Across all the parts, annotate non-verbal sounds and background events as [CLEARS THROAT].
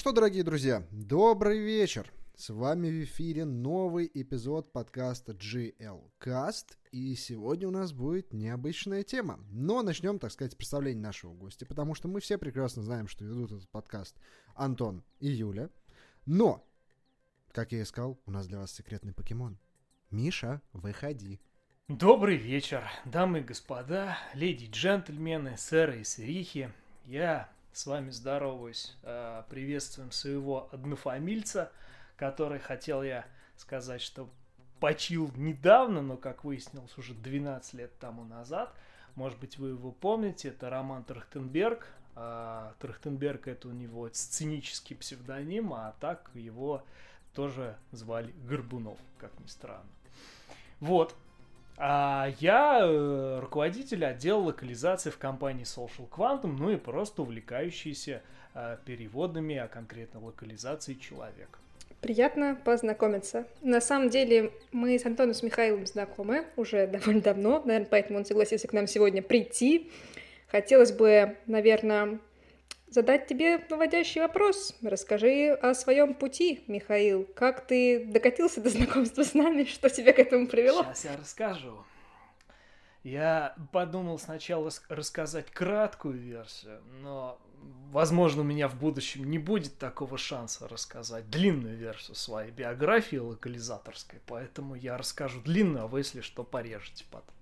что, дорогие друзья, добрый вечер. С вами в эфире новый эпизод подкаста GL Cast. И сегодня у нас будет необычная тема. Но начнем, так сказать, представление нашего гостя, потому что мы все прекрасно знаем, что ведут этот подкаст Антон и Юля. Но, как я и сказал, у нас для вас секретный покемон. Миша, выходи. Добрый вечер, дамы и господа, леди и джентльмены, сэры и сырихи. Я с вами здороваюсь, э, приветствуем своего однофамильца – который хотел я сказать, что почил недавно, но, как выяснилось, уже 12 лет тому назад. Может быть, вы его помните, это Роман Трахтенберг. А, Трахтенберг это у него сценический псевдоним, а так его тоже звали Горбунов, как ни странно. Вот. А я э, руководитель отдела локализации в компании Social Quantum, ну и просто увлекающийся э, переводами, а конкретно локализацией человека. Приятно познакомиться. На самом деле мы с Антоном с Михаилом знакомы уже [LAUGHS] довольно давно, наверное, поэтому он согласился к нам сегодня прийти. Хотелось бы, наверное, задать тебе наводящий вопрос. Расскажи о своем пути, Михаил. Как ты докатился до знакомства с нами? Что тебя к этому привело? Сейчас я расскажу. Я подумал сначала рассказать краткую версию, но возможно, у меня в будущем не будет такого шанса рассказать длинную версию своей биографии локализаторской, поэтому я расскажу длинную, а вы, если что, порежете потом.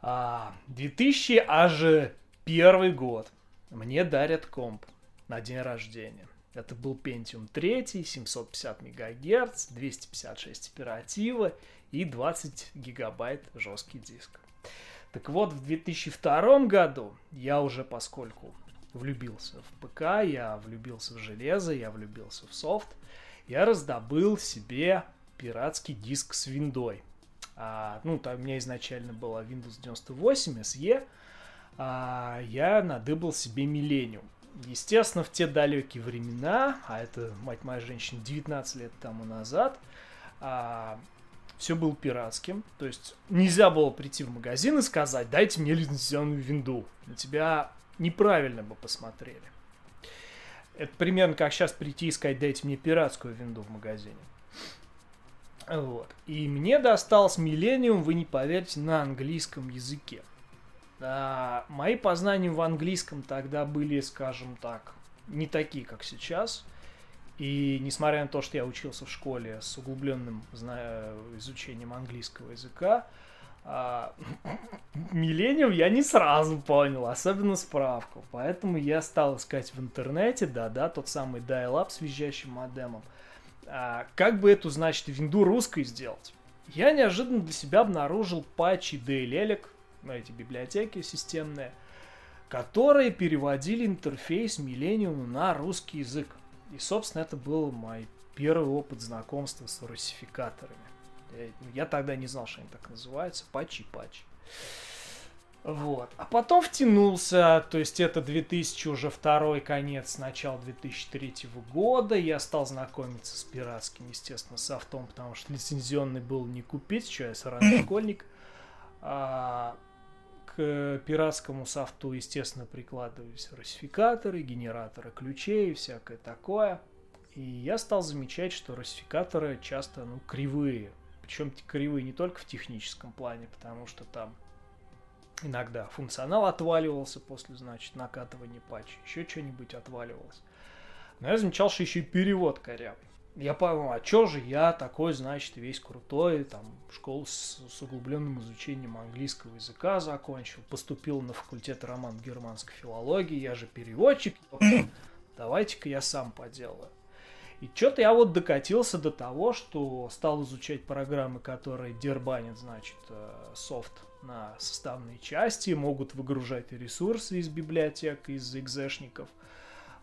А, 2000 аж первый год. Мне дарят комп на день рождения. Это был Pentium 3, 750 МГц, 256 оператива и 20 гигабайт жесткий диск. Так вот, в 2002 году я уже, поскольку влюбился в ПК, я влюбился в железо, я влюбился в софт. Я раздобыл себе пиратский диск с виндой. А, ну, там у меня изначально была Windows 98 SE. А, я надыбал себе Millennium. Естественно, в те далекие времена, а это, мать моя женщина, 19 лет тому назад, а, все было пиратским. То есть нельзя было прийти в магазин и сказать, дайте мне лицензионную винду. На тебя неправильно бы посмотрели. Это примерно как сейчас прийти и сказать, дайте мне пиратскую винду в магазине. Вот. И мне досталось Millennium, вы не поверите, на английском языке. А, мои познания в английском тогда были, скажем так, не такие, как сейчас. И несмотря на то, что я учился в школе с углубленным изучением английского языка, а, [COUGHS] Миллениум я не сразу понял, особенно справку. Поэтому я стал искать в интернете, да-да, тот самый dial-up с визжащим модемом. А, как бы эту, значит, винду русской сделать? Я неожиданно для себя обнаружил патчи DLL, эти библиотеки системные, которые переводили интерфейс Millennium на русский язык. И, собственно, это был мой первый опыт знакомства с русификаторами. Я тогда не знал, что они так называются. Патчи-патчи. Вот. А потом втянулся, то есть это 2000 уже второй конец, начало 2003 года. Я стал знакомиться с пиратским, естественно, софтом, потому что лицензионный был не купить, что я сраный школьник. А, к пиратскому софту, естественно, прикладывались русификаторы, генераторы ключей всякое такое. И я стал замечать, что русификаторы часто, ну, кривые. Причем кривые не только в техническом плане, потому что там иногда функционал отваливался после, значит, накатывания патча, еще что-нибудь отваливалось. Но я замечал, что еще и перевод корявый. Я подумал, а чё же я такой, значит, весь крутой, там, школу с, с углубленным изучением английского языка закончил, поступил на факультет роман германской филологии, я же переводчик, давайте-ка я сам поделаю. И что-то я вот докатился до того, что стал изучать программы, которые дербанят, значит, э, софт на составные части, могут выгружать ресурсы из библиотек, из экзешников,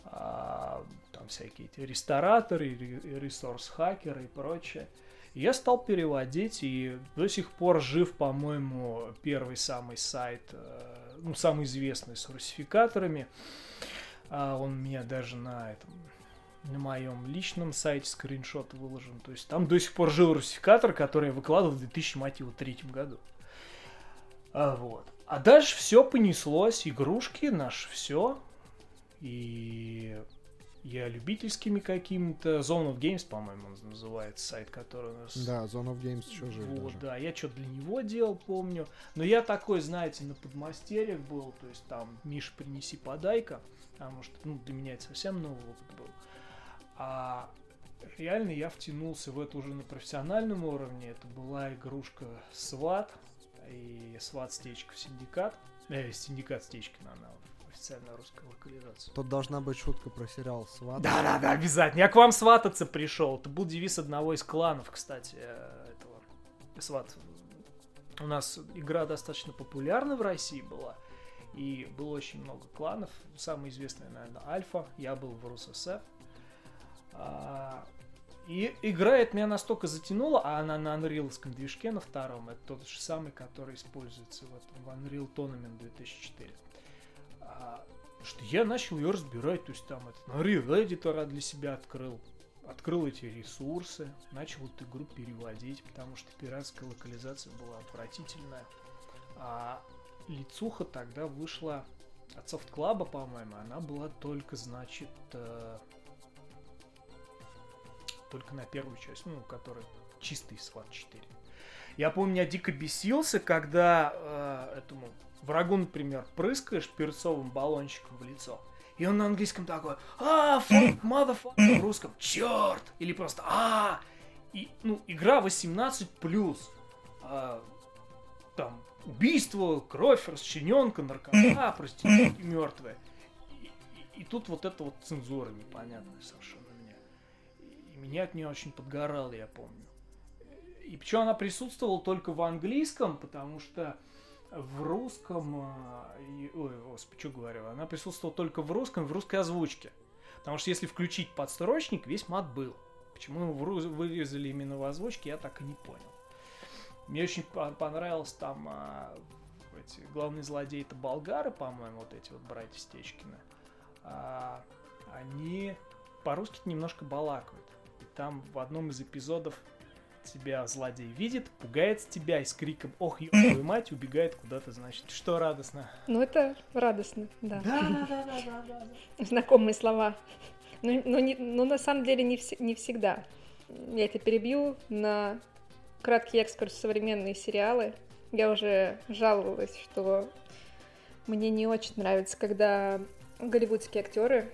там всякие эти рестораторы, ресурс-хакеры и прочее. Я стал переводить, и до сих пор жив, по-моему, первый самый сайт, э, ну, самый известный с русификаторами. А он меня даже на этом на моем личном сайте скриншот выложен. То есть там до сих пор жил русификатор, который я выкладывал в 2003 году. А, вот. А дальше все понеслось, игрушки, наш все. И я любительскими какими-то. Zone of Games, по-моему, он называется сайт, который у нас... Да, Zone of Games еще жив Вот, даже. да, я что-то для него делал, помню. Но я такой, знаете, на подмастерьях был, то есть там, Миша, принеси подайка, потому что, ну, для меня это совсем новый опыт был. А реально я втянулся в это уже на профессиональном уровне. Это была игрушка SWAT и SWAT стечка в синдикат. Э, синдикат Стечкина, она официальная русская локализация. Тут должна быть шутка про сериал «Сват». Да-да-да, обязательно. Я к вам свататься пришел. Это был девиз одного из кланов, кстати, э, этого. Сват. У нас игра достаточно популярна в России была. И было очень много кланов. Самый известный, наверное, Альфа. Я был в РУССР. А, И играет меня настолько затянула, а она на Unreal движке на втором. Это тот же самый, который используется в этом в Unreal Tournament 2004 а, что я начал ее разбирать, то есть там этот Unreal Editor для себя открыл, открыл эти ресурсы, начал эту игру переводить, потому что пиратская локализация была отвратительная. А лицуха тогда вышла от Soft Club, по-моему, она была только, значит, э, только на первую часть, ну, которая чистый SWAT 4. Я помню, я дико бесился, когда э, этому врагу, например, прыскаешь перцовым баллончиком в лицо, и он на английском такой, а, fuck, motherfucker, в русском, черт, или просто, а, и, ну, игра 18 плюс, а, там, убийство, кровь, расчлененка, наркота, проститутки мертвые. И, и- и тут вот эта вот цензура непонятная совершенно мне. И меня от нее очень подгорало, я помню. И причем она присутствовала только в английском, потому что в русском... и- Ой, господи, что говорю? Она присутствовала только в русском, в русской озвучке. Потому что если включить подстрочник, весь мат был. Почему его вырезали именно в озвучке, я так и не понял. Мне очень по- понравилось там а, эти главные злодеи это болгары, по-моему, вот эти вот братья Стечкины. А, они по-русски немножко балакают. И там в одном из эпизодов тебя злодей видит, пугается тебя и с криком «Ох, ебаную мать!» убегает куда-то, значит. Что радостно? Ну, это радостно, да. Да-да-да-да-да. Знакомые слова. Но, но, не- но на самом деле не, вс- не всегда. Я это перебью на краткий экскурс в современные сериалы. Я уже жаловалась, что мне не очень нравится, когда голливудские актеры,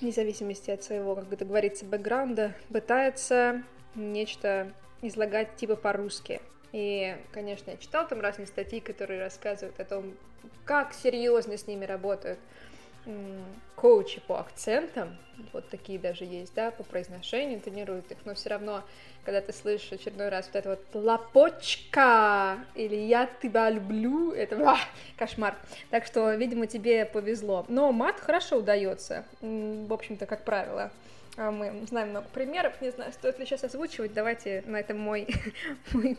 вне зависимости от своего, как это говорится, бэкграунда, пытаются нечто излагать типа по-русски. И, конечно, я читал там разные статьи, которые рассказывают о том, как серьезно с ними работают коучи по акцентам, вот такие даже есть, да, по произношению тренируют их, но все равно, когда ты слышишь очередной раз вот это вот лапочка или я тебя люблю, это а, кошмар. Так что, видимо, тебе повезло. Но мат хорошо удается, в общем-то, как правило. А Мы знаем много примеров, не знаю, стоит ли сейчас озвучивать, давайте на этом мой, [LAUGHS] мой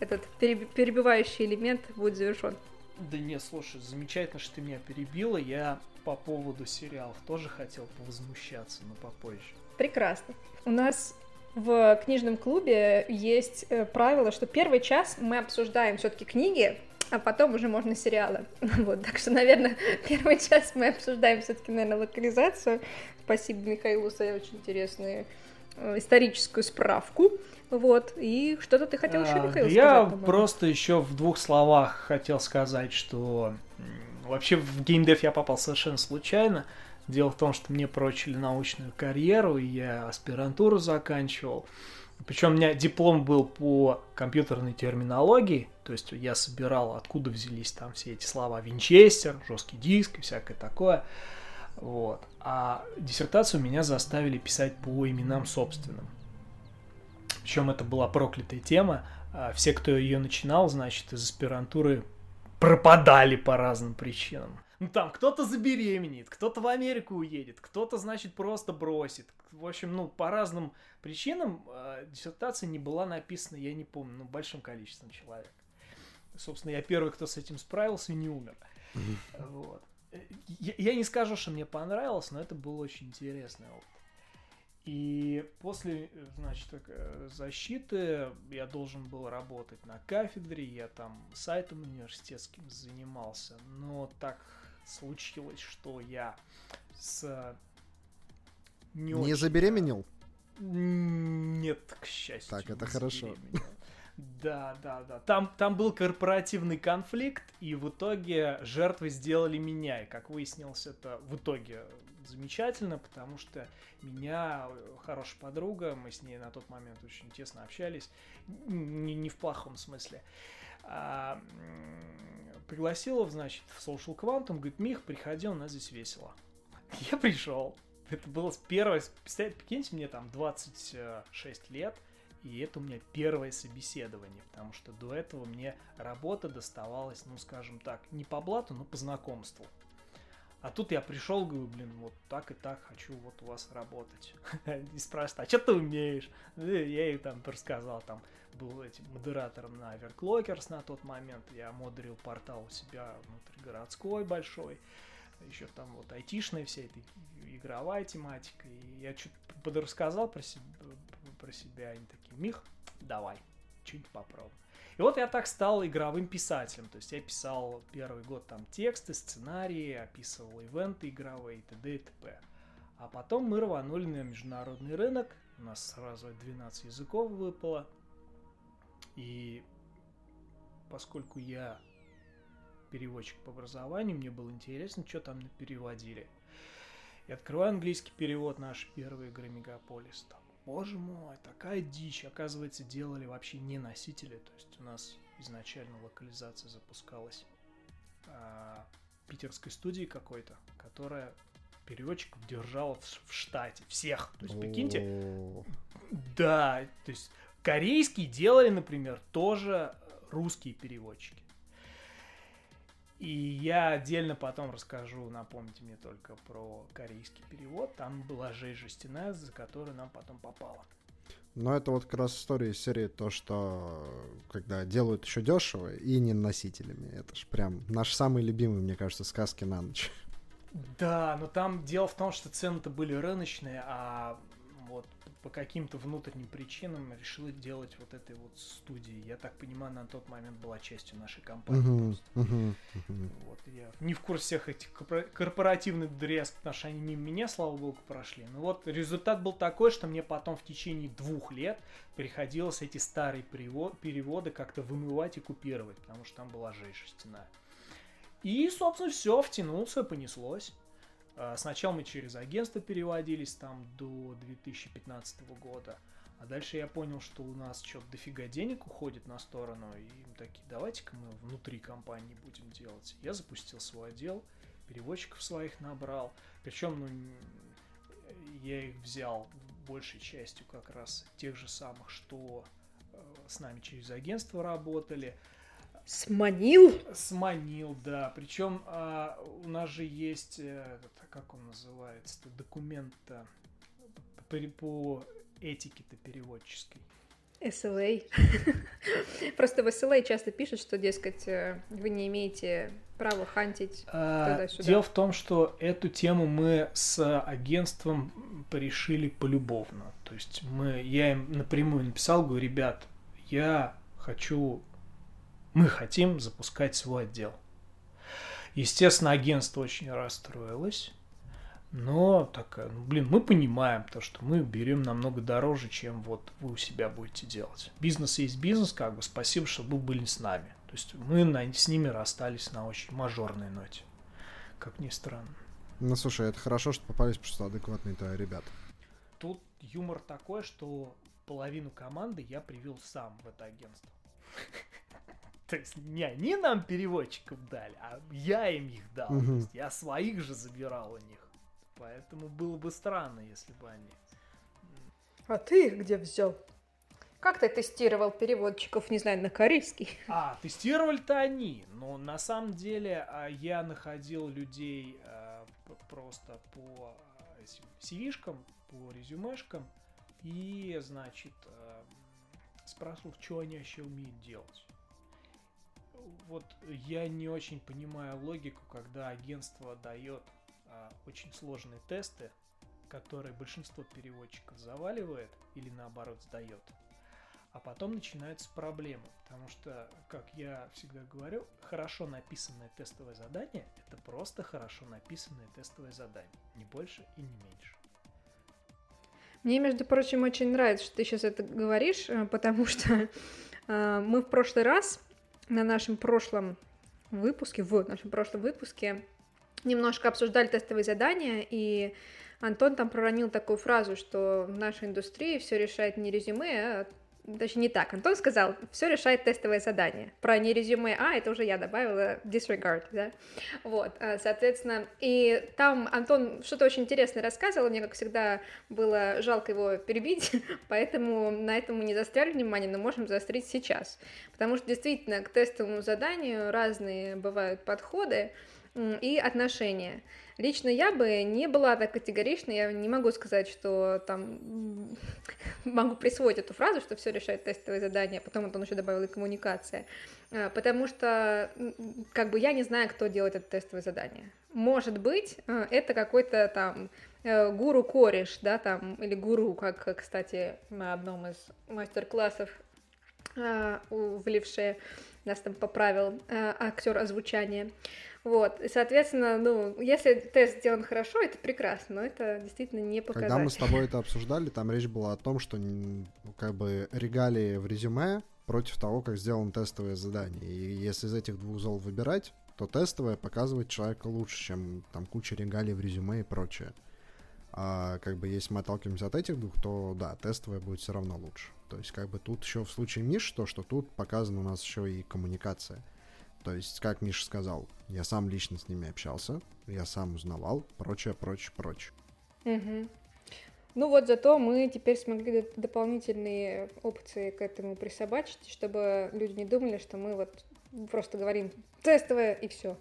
этот переб- перебивающий элемент будет завершен. Да не, слушай, замечательно, что ты меня перебила. Я по поводу сериалов тоже хотел повозмущаться, но попозже. Прекрасно. У нас в книжном клубе есть э, правило, что первый час мы обсуждаем все-таки книги, а потом уже можно сериалы. [LAUGHS] Вот, так что, наверное, первый час мы обсуждаем все-таки, наверное, локализацию. Спасибо Михаилу за очень интересную э, историческую справку. Вот, и что-то ты хотел еще, А, Михаил, сказать, Я по-моему. просто еще в двух словах хотел сказать, что вообще в геймдев я попал совершенно случайно. Дело в том, что мне прочили научную карьеру, и я аспирантуру заканчивал. Причем у меня диплом был по компьютерной терминологии, то есть я собирал, откуда взялись там все эти слова Винчестер, жесткий диск и всякое такое. Вот. А диссертацию меня заставили писать по именам собственным. Причем это была проклятая тема. А Все, кто ее начинал, значит, из аспирантуры пропадали по разным причинам. Ну там кто-то забеременеет, кто-то в Америку уедет, кто-то, значит, просто бросит. В общем, ну, по разным причинам э, диссертация не была написана, я не помню, ну, большим количеством человек. Собственно, я первый, кто с этим справился и не умер. Вот. Я, я не скажу, что мне понравилось, но это был очень интересный опыт. И после, значит, э, защиты я должен был работать на кафедре, я там сайтом университетским занимался, но так случилось, что я с не, не очень... забеременел? Нет, к счастью. Так, это хорошо. Да, да, да. Там, там был корпоративный конфликт, и в итоге жертвы сделали меня. И как выяснилось, это в итоге замечательно, потому что меня, хорошая подруга, мы с ней на тот момент очень тесно общались, не, не в плохом смысле, а, пригласила, значит, в Social Quantum, говорит, Мих, приходи, у нас здесь весело. [LAUGHS] Я пришел. Это было первое, прикиньте, мне там 26 лет, и это у меня первое собеседование, потому что до этого мне работа доставалась, ну, скажем так, не по блату, но по знакомству. А тут я пришел, говорю, блин, вот так и так хочу вот у вас работать. [LAUGHS] И спрашивают, а что ты умеешь? [LAUGHS] Я ей там рассказал, там был этим модератором на Overclockers на тот момент. Я модерил портал у себя внутригородской большой. Еще там вот айтишная вся эта игровая тематика. И я что-то подрассказал про себя, про себя. Они такие, Мих, давай, что-нибудь попробуем. И вот я так стал игровым писателем. То есть я писал первый год там тексты, сценарии, описывал ивенты игровые, т.д. и т.п. А потом мы рванули на международный рынок. У нас сразу 12 языков выпало. И поскольку я переводчик по образованию, мне было интересно, что там переводили. И открываю английский перевод нашей первой игры Мегаполис. Там боже мой, такая дичь. Оказывается, делали вообще не носители. То есть у нас изначально локализация запускалась а, питерской студии какой-то, которая переводчиков держала в, в штате. Всех. То есть, прикиньте. Да, то есть корейский делали, например, тоже русские переводчики. И я отдельно потом расскажу, напомните мне только про корейский перевод. Там была жесть жестяная, за которую нам потом попало. Но это вот как раз история из серии то, что когда делают еще дешево и не носителями. Это ж прям наш самый любимый, мне кажется, сказки на ночь. Да, но там дело в том, что цены-то были рыночные, а по каким-то внутренним причинам решила делать вот этой вот студии. Я так понимаю, на тот момент была частью нашей компании. Uh-huh, uh-huh, uh-huh. Вот, я не в курсе всех этих корпоративных дреск, потому что они мимо меня, слава богу, прошли. Но вот результат был такой, что мне потом в течение двух лет приходилось эти старые переводы как-то вымывать и купировать, потому что там была жесть шерстяная. И, собственно, все, втянулся, понеслось. А, сначала мы через агентство переводились там до 2015 года. А дальше я понял, что у нас что-то дофига денег уходит на сторону. И мы такие, давайте-ка мы внутри компании будем делать. Я запустил свой отдел, переводчиков своих набрал. Причем, ну, я их взял большей частью как раз тех же самых, что э, с нами через агентство работали. Сманил? Сманил, да. Причем а, у нас же есть, э, как он называется, документ по, по этике-то переводческой. SLA. [LAUGHS] Просто в SLA часто пишут, что, дескать, э, вы не имеете права хантить а. Дело в том, что эту тему мы с агентством порешили полюбовно. То есть мы, я им напрямую написал, говорю, ребят, я хочу мы хотим запускать свой отдел. Естественно, агентство очень расстроилось. Но такая, ну, блин, мы понимаем то, что мы берем намного дороже, чем вот вы у себя будете делать. Бизнес есть бизнес, как бы, спасибо, что вы были с нами. То есть мы на, с ними расстались на очень мажорной ноте, как ни странно. Ну, слушай, это хорошо, что попались просто адекватные-то ребята. Тут юмор такой, что половину команды я привел сам в это агентство. То есть не они нам переводчиков дали, а я им их дал. Угу. То есть я своих же забирал у них. Поэтому было бы странно, если бы они... А ты их где взял? Как ты тестировал переводчиков, не знаю, на корейский? А, тестировали-то они. Но на самом деле а, я находил людей а, просто по CV-шкам, по резюмешкам. И, значит, а, спрашивал, что они вообще умеют делать вот я не очень понимаю логику, когда агентство дает а, очень сложные тесты, который большинство переводчиков заваливает или наоборот сдает. А потом начинаются проблемы, потому что, как я всегда говорю, хорошо написанное тестовое задание – это просто хорошо написанное тестовое задание, не больше и не меньше. Мне, между прочим, очень нравится, что ты сейчас это говоришь, э, потому что [LAUGHS] э, мы в прошлый раз на нашем прошлом выпуске, в нашем прошлом выпуске немножко обсуждали тестовые задания, и Антон там проронил такую фразу, что в нашей индустрии все решает не резюме, а Точнее, не так. Антон сказал, все решает тестовое задание. Про не резюме А, это уже я добавила disregard, да? Вот, а, соответственно, и там Антон что-то очень интересное рассказывал, мне, как всегда, было жалко его перебить, [LAUGHS] поэтому на этом мы не застряли внимание, но можем заострить сейчас. Потому что действительно к тестовому заданию разные бывают подходы и отношения. Лично я бы не была так категорична, я не могу сказать, что там [LAUGHS] могу присвоить эту фразу, что все решает тестовое задание, а потом он еще добавил и коммуникация, а, потому что как бы я не знаю, кто делает это тестовое задание. Может быть, а, это какой-то там э, гуру-кореш, да, там, или гуру, как, кстати, на одном из мастер-классов а, у Вливше нас там поправил актер озвучания. Вот, и, соответственно, ну, если тест сделан хорошо, это прекрасно, но это действительно не показатель. Когда мы с тобой это обсуждали, там речь была о том, что как бы регалии в резюме против того, как сделано тестовое задание. И если из этих двух зол выбирать, то тестовое показывает человека лучше, чем там куча регалий в резюме и прочее. А как бы если мы отталкиваемся от этих двух, то да, тестовое будет все равно лучше. То есть как бы тут еще в случае Миш, то, что тут показана у нас еще и коммуникация. То есть, как Миша сказал, я сам лично с ними общался, я сам узнавал, прочее, прочее, прочее. Угу. Ну вот зато мы теперь смогли дополнительные опции к этому присобачить, чтобы люди не думали, что мы вот просто говорим тестовое и все,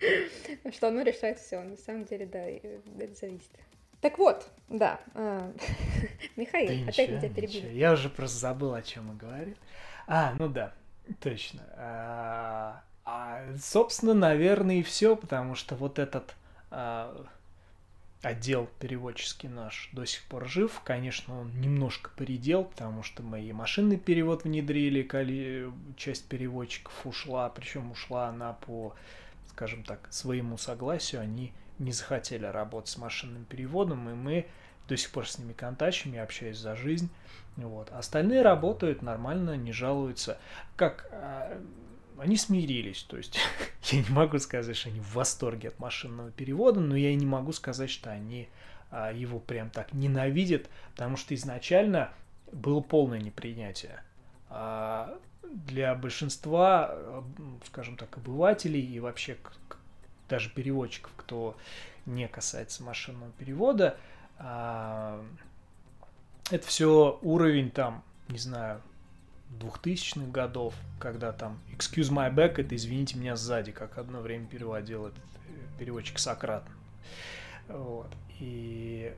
[LAUGHS] что оно решает все. На самом деле, да, это зависит. Так вот, да, а, [LAUGHS] Михаил, опять меня тебя перебили. Я уже просто забыл, о чем мы говорили. А, ну да, точно. А, а, собственно, наверное, и все, потому что вот этот а, отдел переводческий наш до сих пор жив. Конечно, он немножко поредел, потому что мы и машинный перевод внедрили, коли часть переводчиков ушла, причем ушла она по, скажем так, своему согласию, они не захотели работать с машинным переводом, и мы до сих пор с ними контачим, я общаюсь за жизнь. Вот. Остальные работают нормально, не жалуются. Как а, они смирились. То есть [LAUGHS] я не могу сказать, что они в восторге от машинного перевода, но я и не могу сказать, что они а, его прям так ненавидят, потому что изначально было полное непринятие. А для большинства, скажем так, обывателей и вообще даже переводчиков, кто не касается машинного перевода, а, это все уровень там, не знаю, 2000-х годов, когда там «excuse my back» — это «извините меня сзади», как одно время переводил этот э, переводчик Сократ. Вот. И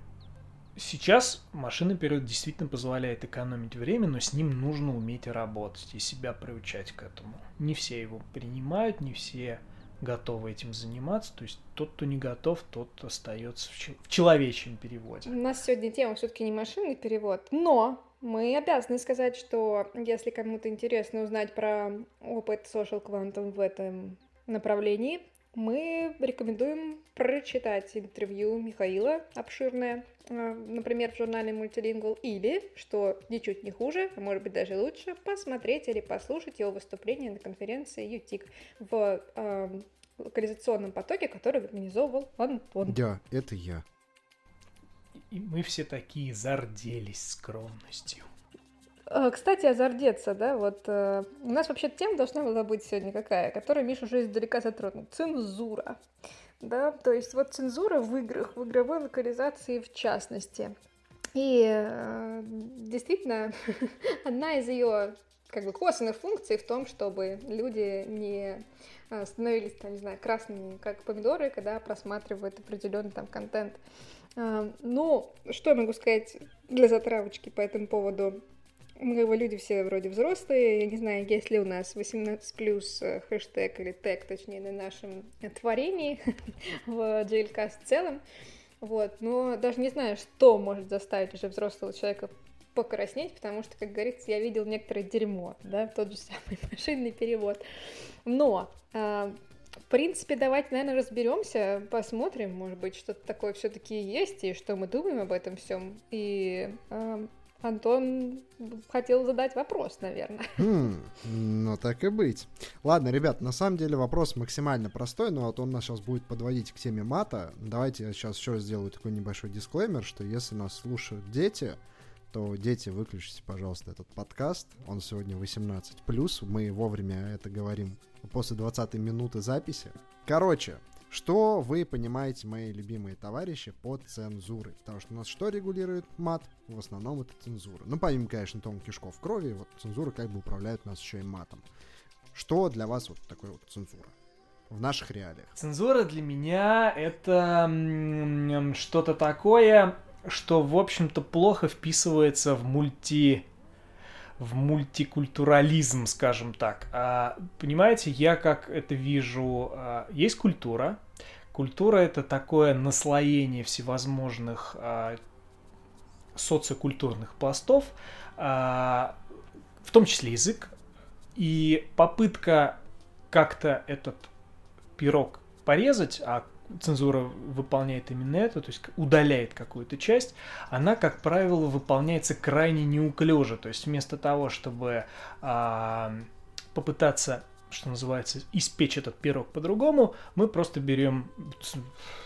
сейчас машинный перевод действительно позволяет экономить время, но с ним нужно уметь работать и себя приучать к этому. Не все его принимают, не все готовы этим заниматься. То есть тот, кто не готов, тот остается в, человечьем переводе. У нас сегодня тема все-таки не машинный перевод, но мы обязаны сказать, что если кому-то интересно узнать про опыт Social Quantum в этом направлении, мы рекомендуем прочитать интервью Михаила обширное, э, например, в журнале Multilingual, или, что ничуть не хуже, а может быть даже лучше, посмотреть или послушать его выступление на конференции ЮТИК в э, локализационном потоке, который организовывал Антон. Да, это я. И мы все такие зарделись скромностью. А, кстати, озардеться, да, вот э, у нас вообще тема должна была быть сегодня какая, которую Миша уже издалека затронул. Цензура. Да, то есть вот цензура в играх, в игровой локализации в частности. И э, действительно, [LAUGHS] одна из ее как бы косвенных функций в том, чтобы люди не э, становились, там, не знаю, красными, как помидоры, когда просматривают определенный там контент. Ну, что я могу сказать для затравочки по этому поводу? Мы как бы люди все вроде взрослые, я не знаю, есть ли у нас 18 плюс э, хэштег или тег, точнее, на нашем творении [LAUGHS] в JLCast в целом. Вот, но даже не знаю, что может заставить уже взрослого человека покраснеть, потому что, как говорится, я видел некоторое дерьмо, да, тот же самый [LAUGHS] машинный перевод. Но, э, в принципе, давайте, наверное, разберемся, посмотрим, может быть, что-то такое все-таки есть, и что мы думаем об этом всем. И э, Антон хотел задать вопрос, наверное. [LAUGHS] Хм, ну так и быть. Ладно, ребят, на самом деле вопрос максимально простой, но вот он нас сейчас будет подводить к теме мата. Давайте я сейчас еще сделаю такой небольшой дисклеймер, что если нас слушают дети, то дети, выключите, пожалуйста, этот подкаст. Он сегодня 18+, мы вовремя это говорим после 20 минуты записи. Короче, что вы понимаете, мои любимые товарищи, под цензурой? Потому что у нас что регулирует мат? В основном это цензура. Ну, помимо, конечно, тонких кишков крови, вот цензура как бы управляет нас еще и матом. Что для вас вот такое вот цензура? В наших реалиях. Цензура для меня это что-то такое, что, в общем-то, плохо вписывается в мульти в мультикультурализм, скажем так. А, понимаете, я как это вижу, а, есть культура. Культура это такое наслоение всевозможных а, социокультурных пластов, а, в том числе язык, и попытка как-то этот пирог порезать, а цензура выполняет именно это, то есть удаляет какую-то часть, она, как правило, выполняется крайне неуклюже. То есть вместо того, чтобы а, попытаться что называется, испечь этот пирог по-другому, мы просто берем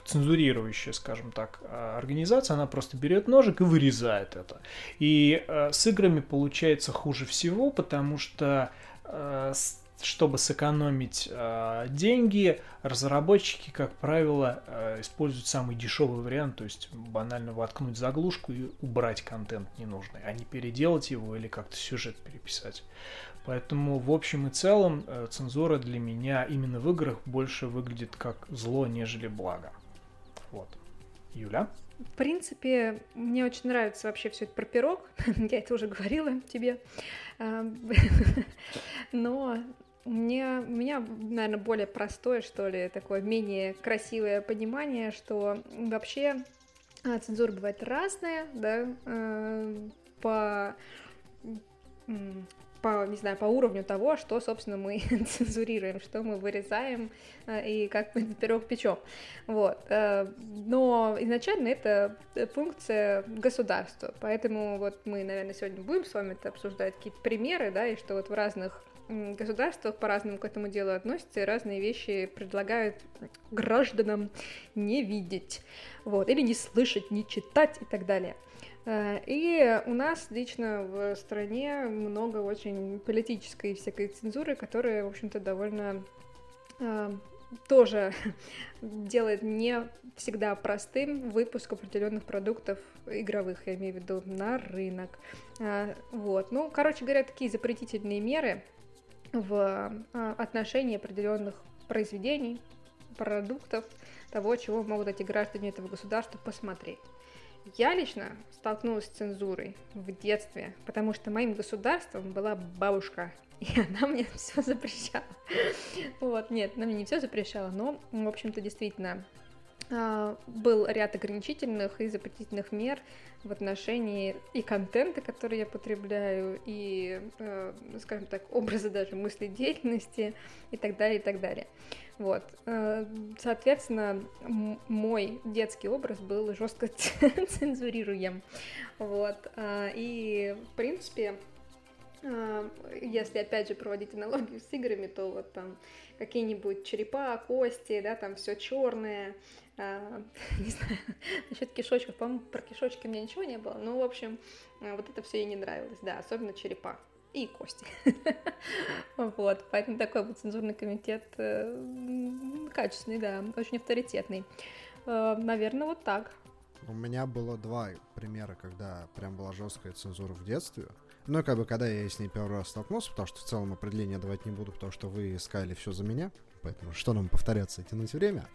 цензурирующая, скажем так, а, организация, она просто берет ножик и вырезает это. И э, с играми получается хуже всего, потому что э, чтобы сэкономить э, деньги, разработчики, как правило, э, используют самый дешевый вариант, то есть банально воткнуть заглушку и убрать контент ненужный, а не переделать его или как-то сюжет переписать. Поэтому в общем и целом э, цензура для меня именно в играх больше выглядит как зло, нежели благо. Вот. Юля? В принципе, мне очень нравится вообще все это про пирог. [LAUGHS] Я это уже говорила тебе. [LAUGHS] Но мне, у меня, наверное, более простое, что ли, такое менее красивое понимание, что вообще а, цензура бывает разная, да, э, по по, не знаю, по уровню того, что, собственно, мы [LAUGHS] цензурируем, что мы вырезаем э, и как мы этот пирог печем. Вот. Э, но изначально это функция государства, поэтому вот мы, наверное, сегодня будем с вами это обсуждать какие-то примеры, да, и что вот в разных государствах по-разному к этому делу относятся и разные вещи предлагают гражданам не видеть, вот, или не слышать, не читать и так далее. Э, и у нас лично в стране много очень политической всякой цензуры, которая, в общем-то, довольно э, тоже [LAUGHS] делает не всегда простым выпуск определенных продуктов игровых, я имею в виду, на рынок. Э, вот. Ну, короче говоря, такие запретительные меры в отношении определенных произведений, продуктов, того, чего могут эти граждане этого государства посмотреть. Я лично столкнулась с цензурой в детстве, потому что моим государством была бабушка, [LAUGHS] и она мне все запрещала. Вот, нет, она мне не все запрещала, но, в общем-то, действительно, а, был ряд ограничительных и запретительных мер в отношении и контента, который я потребляю, и, э, скажем так, образа даже мысли деятельности и так далее, и так далее. Вот. Э, соответственно, мой детский образ был жестко [LAUGHS] цензурируем. Вот. Э, и, в принципе, если опять же проводить аналогию с играми, то вот там какие-нибудь черепа, кости, да, там все черное, а, [LAUGHS] не знаю, [LAUGHS] насчет кишочков, по-моему, про кишочки меня ничего не было, но, в общем, а, вот это все ей не нравилось, да, особенно черепа и кости. [LAUGHS] Вот, поэтому такой вот цензурный комитет э, качественный, да, очень авторитетный. Э, Наверное, вот так. У меня было два примера, когда прям была жесткая цензура в детстве. Ну, как бы, когда я с ней первый раз столкнулся, потому что в целом определение давать не буду, потому что вы искали все за меня. Поэтому что нам повторяться и тянуть время.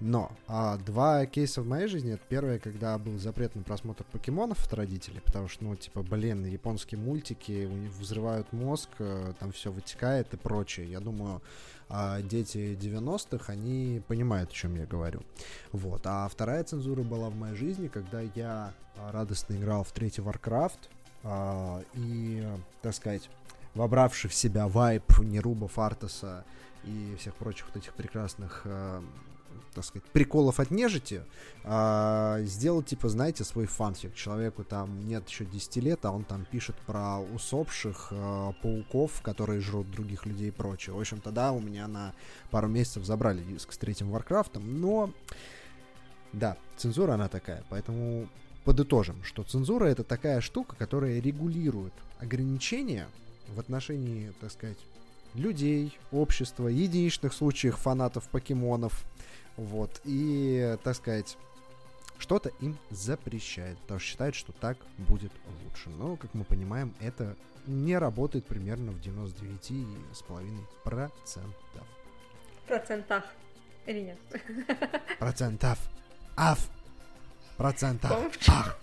Но а, два кейса в моей жизни. Это первое, когда был запрет на просмотр покемонов от родителей, потому что, ну, типа, блин, японские мультики у них взрывают мозг, э, там все вытекает и прочее. Я думаю, а дети 90-х, они понимают, о чем я говорю. Вот. А вторая цензура была в моей жизни, когда я а, радостно играл в третий Warcraft, а, и, так сказать, вобравший в себя вайп Неруба, Фартаса и всех прочих вот этих прекрасных а, так сказать, приколов от нежити, а, сделал, типа, знаете, свой фанфик. Человеку там нет еще 10 лет, а он там пишет про усопших а, пауков, которые жрут других людей и прочее. В общем, тогда у меня на пару месяцев забрали диск с третьим Warcraft'ом, но... Да, цензура она такая, поэтому подытожим, что цензура это такая штука, которая регулирует ограничения в отношении, так сказать, людей, общества, единичных случаев фанатов покемонов, вот. И, так сказать, что-то им запрещает, потому что считает, что так будет лучше. Но, как мы понимаем, это не работает примерно в 99,5%. Процентах. Или нет? Процентов. Аф. Процентов. Ах.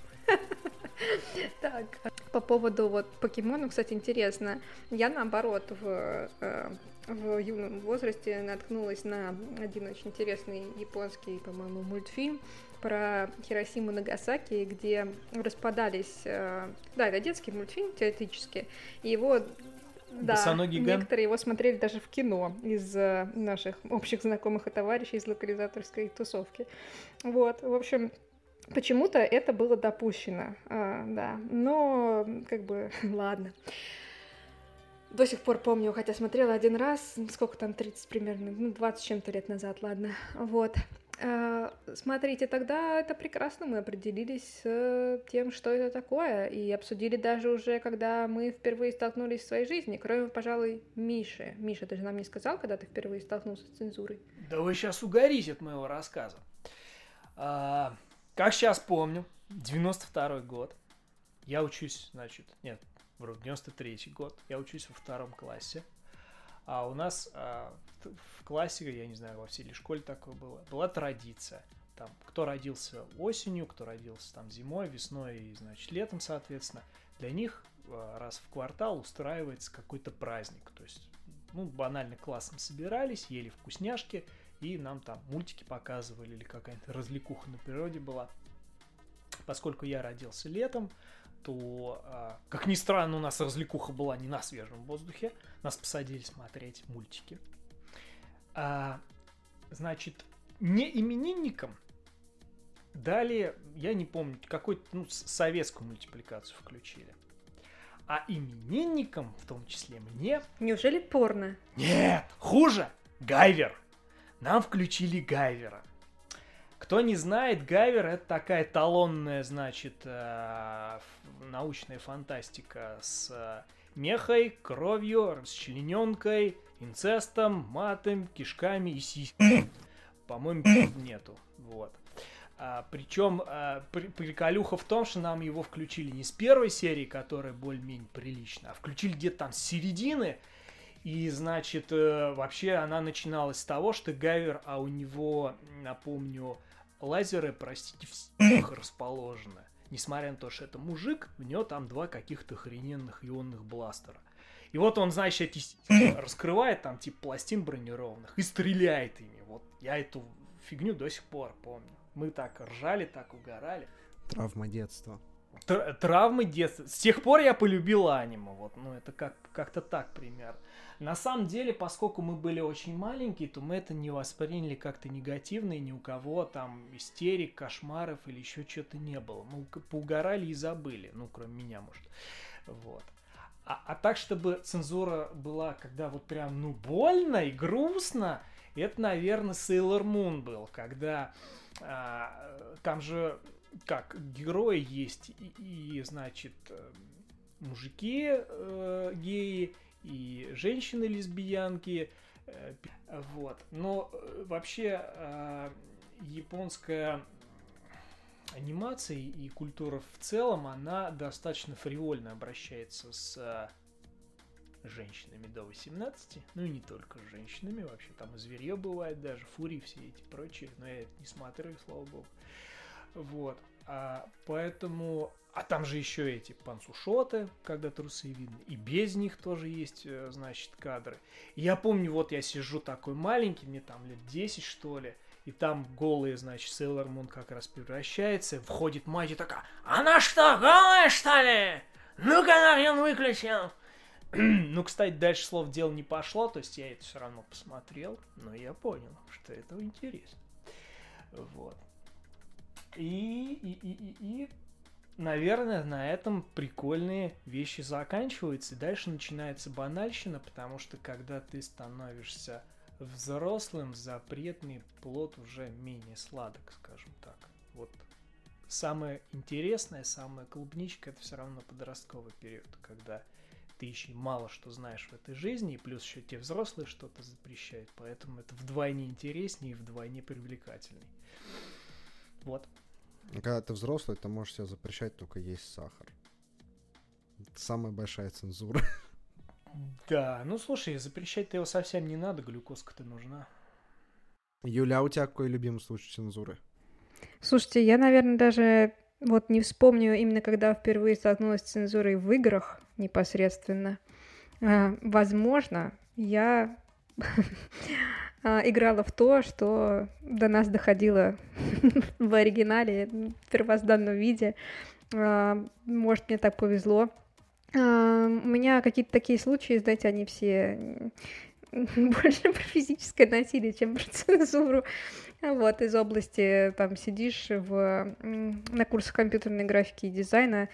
Так, по поводу вот покемонов, кстати, интересно. Я наоборот в э, в юном возрасте наткнулась на один очень интересный японский, по-моему, мультфильм про Хиросиму Нагасаки, где распадались... Э, да, это детский мультфильм теоретически, и его да, Босоногий некоторые его смотрели даже в кино из э, наших общих знакомых и товарищей из локализаторской тусовки. Вот, в общем, почему-то это было допущено, а, да, но как бы [LAUGHS] ладно. До сих пор помню, хотя смотрела один раз, сколько там, 30 примерно, ну, 20 чем-то лет назад, ладно, вот. А, смотрите, тогда это прекрасно, мы определились с тем, что это такое, и обсудили даже уже, когда мы впервые столкнулись в своей жизни, кроме, пожалуй, Миши. Миша, ты же нам не сказал, когда ты впервые столкнулся с цензурой? Да вы сейчас угорите от моего рассказа. А, как сейчас помню, 92 год, я учусь, значит, нет, вроде 93 год, я учусь во втором классе, а у нас а, в классе, я не знаю, во всей ли школе такое было, была традиция. Там, кто родился осенью, кто родился там зимой, весной и, значит, летом, соответственно, для них а, раз в квартал устраивается какой-то праздник. То есть, ну, банально классом собирались, ели вкусняшки, и нам там мультики показывали или какая-то развлекуха на природе была. Поскольку я родился летом, то, а, как ни странно, у нас развлекуха была не на свежем воздухе. Нас посадили смотреть мультики. А, значит, не именинникам дали, я не помню, какую-то ну, советскую мультипликацию включили. А именинникам, в том числе мне... Неужели порно? Нет, хуже! Гайвер! Нам включили Гайвера. Кто не знает, Гайвер это такая талонная, значит, э, научная фантастика с э, мехой, кровью, расчлененкой, инцестом, матом, кишками и сиськами. По-моему, нету. Вот. А, причем а, при, приколюха в том, что нам его включили не с первой серии, которая более-менее прилична, а включили где-то там с середины. И, значит, э, вообще она начиналась с того, что Гайвер, а у него, напомню, лазеры, простите, всех [LAUGHS] расположены. Несмотря на то, что это мужик, у него там два каких-то охрененных ионных бластера. И вот он, значит, эти [LAUGHS] раскрывает там типа пластин бронированных и стреляет ими. Вот я эту фигню до сих пор помню. Мы так ржали, так угорали. Травма детства. Тр- травмы детства. С тех пор я полюбил аниме. Вот, ну это как- как-то так пример. На самом деле, поскольку мы были очень маленькие, то мы это не восприняли как-то негативно, и ни у кого там истерик, кошмаров или еще что-то не было. Мы поугорали и забыли, ну, кроме меня, может. Вот. А, а так, чтобы цензура была, когда вот прям, ну, больно и грустно, это, наверное, Sailor Moon был, когда а, там же, как, герои есть и, и значит, э, мужики э, геи, и женщины-лесбиянки. Э, вот. Но э, вообще э, японская анимация и культура в целом, она достаточно фривольно обращается с женщинами до 18, ну и не только с женщинами, вообще там и зверье бывает даже, фури все эти прочие, но я это не смотрю, слава богу. Вот. А, поэтому... А там же еще эти пансушоты, когда трусы видны. И без них тоже есть, э, значит, кадры. Я помню, вот я сижу такой маленький, мне там лет 10, что ли. И там голые, значит, Сейлор Мун как раз превращается. Входит мать и такая, она что, голая, что ли? Ну-ка, нахрен выключил. [CLEARS THROAT] ну, кстати, дальше слов дел не пошло, то есть я это все равно посмотрел, но я понял, что это интересно. Вот. И, и, и, и, и, наверное, на этом прикольные вещи заканчиваются. И дальше начинается банальщина, потому что когда ты становишься взрослым, запретный плод уже менее сладок, скажем так. Вот самое интересное, самая клубничка, это все равно подростковый период, когда ты еще мало что знаешь в этой жизни, и плюс еще те взрослые что-то запрещают, поэтому это вдвойне интереснее и вдвойне привлекательней. Вот. Когда ты взрослый, ты можешь себе запрещать только есть сахар. Это самая большая цензура. Да, ну слушай, запрещать-то его совсем не надо, глюкозка-то нужна. Юля, а у тебя какой любимый случай цензуры? Слушайте, я, наверное, даже вот не вспомню именно, когда впервые столкнулась с цензурой в играх непосредственно. А, возможно, я [LAUGHS] играла в то, что до нас доходило [LAUGHS] в оригинале, в первозданном виде. А, может, мне так повезло. А, у меня какие-то такие случаи, знаете, они все [LAUGHS] больше про физическое насилие, чем про цензуру. Вот, из области, там, сидишь в, на курсах компьютерной графики и дизайна, а,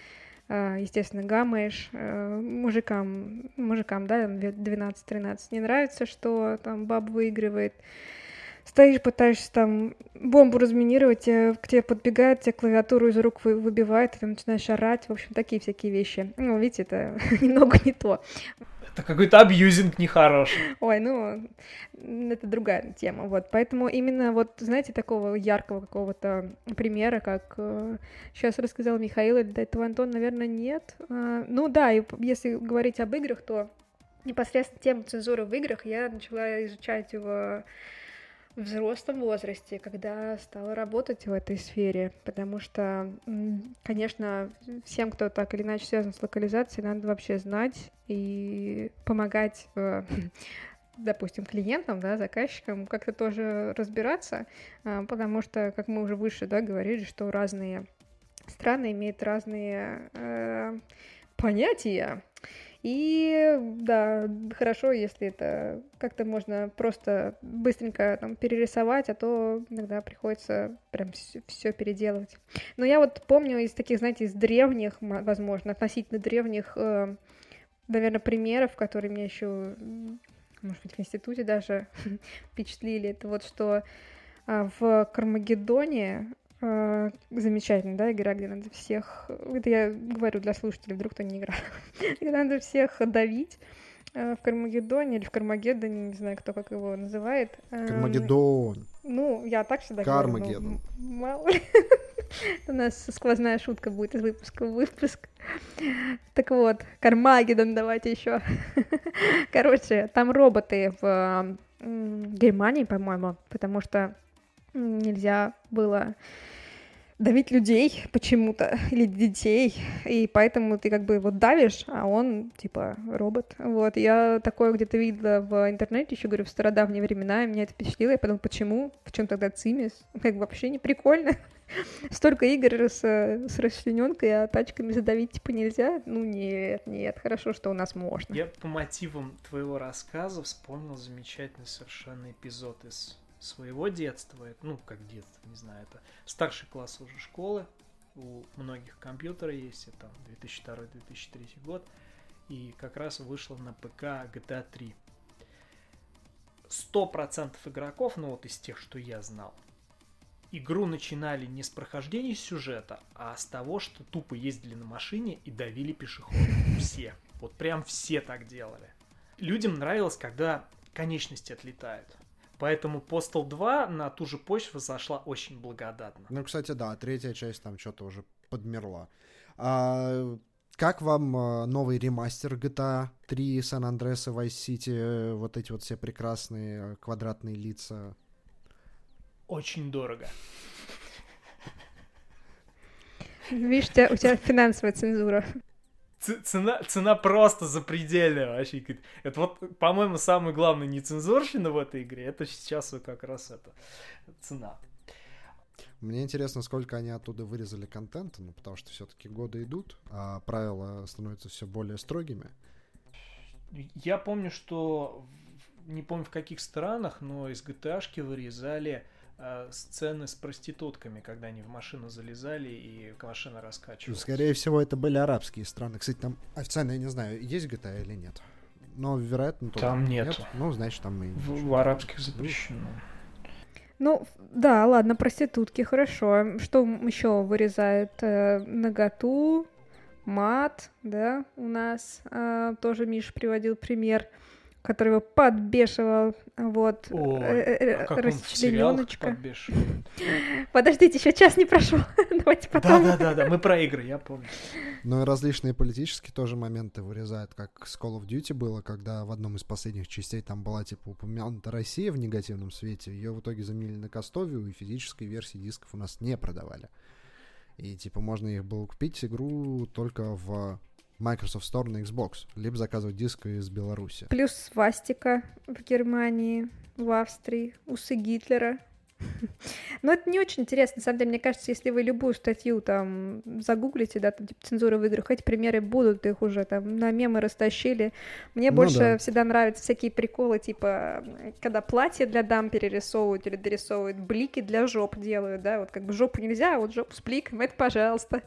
естественно, гамаешь э, мужикам, мужикам, да, 12-13, не нравится, что там баба выигрывает, стоишь, пытаешься там бомбу разминировать, э, к тебе подбегает, тебе клавиатуру из рук выбивает, ты начинаешь орать, в общем, такие всякие вещи. Ну, видите, это [LAUGHS] немного не то. Это какой-то абьюзинг нехороший. Ой, ну, это другая тема, вот. Поэтому именно вот, знаете, такого яркого какого-то примера, как э, сейчас рассказал Михаил, или до этого Антон, наверное, нет. Э, ну да, и если говорить об играх, то непосредственно тему цензуры в играх я начала изучать в взрослом возрасте, когда стала работать в этой сфере, потому что, конечно, всем, кто так или иначе связан с локализацией, надо вообще знать и помогать э, [LAUGHS] допустим, клиентам, да, заказчикам как-то тоже разбираться, а, потому что, как мы уже выше, да, говорили, что разные страны имеют разные э, понятия, и да, хорошо, если это как-то можно просто быстренько там перерисовать, а то иногда приходится прям все переделывать. Но я вот помню из таких, знаете, из древних, возможно, относительно древних, э, наверное, примеров, которые мне еще, может быть, в институте даже [LAUGHS] впечатлили, это вот что а, в Кармагеддоне Замечательно, да, игра, где надо всех... Это я говорю для слушателей, вдруг кто не играл. [LAUGHS] где надо всех давить uh, в Кармагеддоне или в Кармагеддоне, не знаю, кто как его называет. Кармагеддон. Ну, я так всегда Кармагеддон. говорю. Мало ли. [LAUGHS] У нас сквозная шутка будет из выпуска в выпуск. Так вот, Кармагеддон давайте еще. [LAUGHS] Короче, там роботы в Германии, по-моему, потому что нельзя было давить людей почему-то, [LAUGHS] или детей, и поэтому ты как бы его давишь, а он, типа, робот. Вот, я такое где-то видела в интернете, еще говорю, в стародавние времена, и меня это впечатлило, я подумала, почему, в чем тогда цимис? Как бы вообще не прикольно. [LAUGHS] Столько игр с, с расчлененкой, а тачками задавить, типа, нельзя? Ну, нет, нет, хорошо, что у нас можно. Я по мотивам твоего рассказа вспомнил замечательный совершенно эпизод из своего детства, ну, как детство, не знаю, это старший класс уже школы, у многих компьютеры есть, это 2002-2003 год, и как раз вышла на ПК GTA 3. 100% игроков, ну вот из тех, что я знал, игру начинали не с прохождения сюжета, а с того, что тупо ездили на машине и давили пешеходов. Все. Вот прям все так делали. Людям нравилось, когда конечности отлетают. Поэтому Postal 2 на ту же почву зашла очень благодатно. Ну, кстати, да, третья часть там что-то уже подмерла. А, как вам э, новый ремастер GTA 3, San Andreas, Vice City, вот эти вот все прекрасные квадратные лица? Очень дорого. Видишь, у тебя, у тебя финансовая цензура. Цена, цена просто запредельная вообще. Это вот, по-моему, самое главное нецензурщина в этой игре. Это сейчас как раз это цена. Мне интересно, сколько они оттуда вырезали контента, ну, потому что все-таки годы идут, а правила становятся все более строгими. Я помню, что не помню в каких странах, но из GTA вырезали сцены с проститутками, когда они в машину залезали и машина раскачивалась. Скорее всего, это были арабские страны. Кстати, там официально, я не знаю, есть GTA или нет. Но, вероятно, тоже там нет. нет. Ну, значит, там и... В, в арабских запрещено. Ну, да, ладно, проститутки, хорошо. Что еще вырезает? Э, наготу, мат, да, у нас э, тоже Миша приводил пример который его подбешивал, вот, О, э, э, а расчлененочка. [LAUGHS] Подождите, еще час не прошел, [LAUGHS] давайте потом. Да-да-да, мы про игры, я помню. Ну и различные политические тоже моменты вырезают, как с Call of Duty было, когда в одном из последних частей там была, типа, упомянута Россия в негативном свете, ее в итоге заменили на Костовию, и физической версии дисков у нас не продавали. И, типа, можно их было купить игру только в Microsoft Store на Xbox, либо заказывать диск из Беларуси. Плюс свастика в Германии, в Австрии, усы Гитлера. [LAUGHS] Но это не очень интересно. На самом деле, мне кажется, если вы любую статью там загуглите, да, там, типа цензура в играх, эти примеры будут, их уже там на мемы растащили. Мне ну, больше да. всегда нравятся всякие приколы, типа, когда платье для дам перерисовывают или дорисовывают, блики для жоп делают, да, вот как бы жопу нельзя, а вот жопу с бликом, это пожалуйста.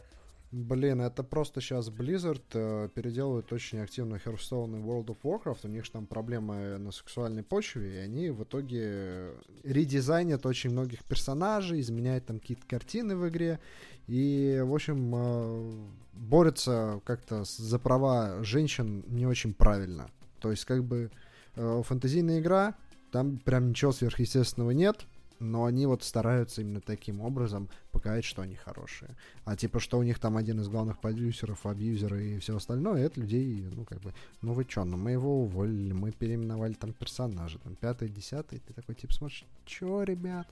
Блин, это просто сейчас Blizzard э, переделывают очень активно Hearthstone и World of Warcraft. У них же там проблемы на сексуальной почве, и они в итоге редизайнят очень многих персонажей, изменяют там какие-то картины в игре. И, в общем, э, борются как-то за права женщин не очень правильно. То есть, как бы, э, фэнтезийная игра, там прям ничего сверхъестественного нет, но они вот стараются именно таким образом показать, что они хорошие. А типа, что у них там один из главных продюсеров, абьюзеры и все остальное, это людей, ну, как бы, ну вы чё, ну мы его уволили, мы переименовали там персонажа, там, пятый, десятый, ты такой, типа, смотришь, чё, ребят?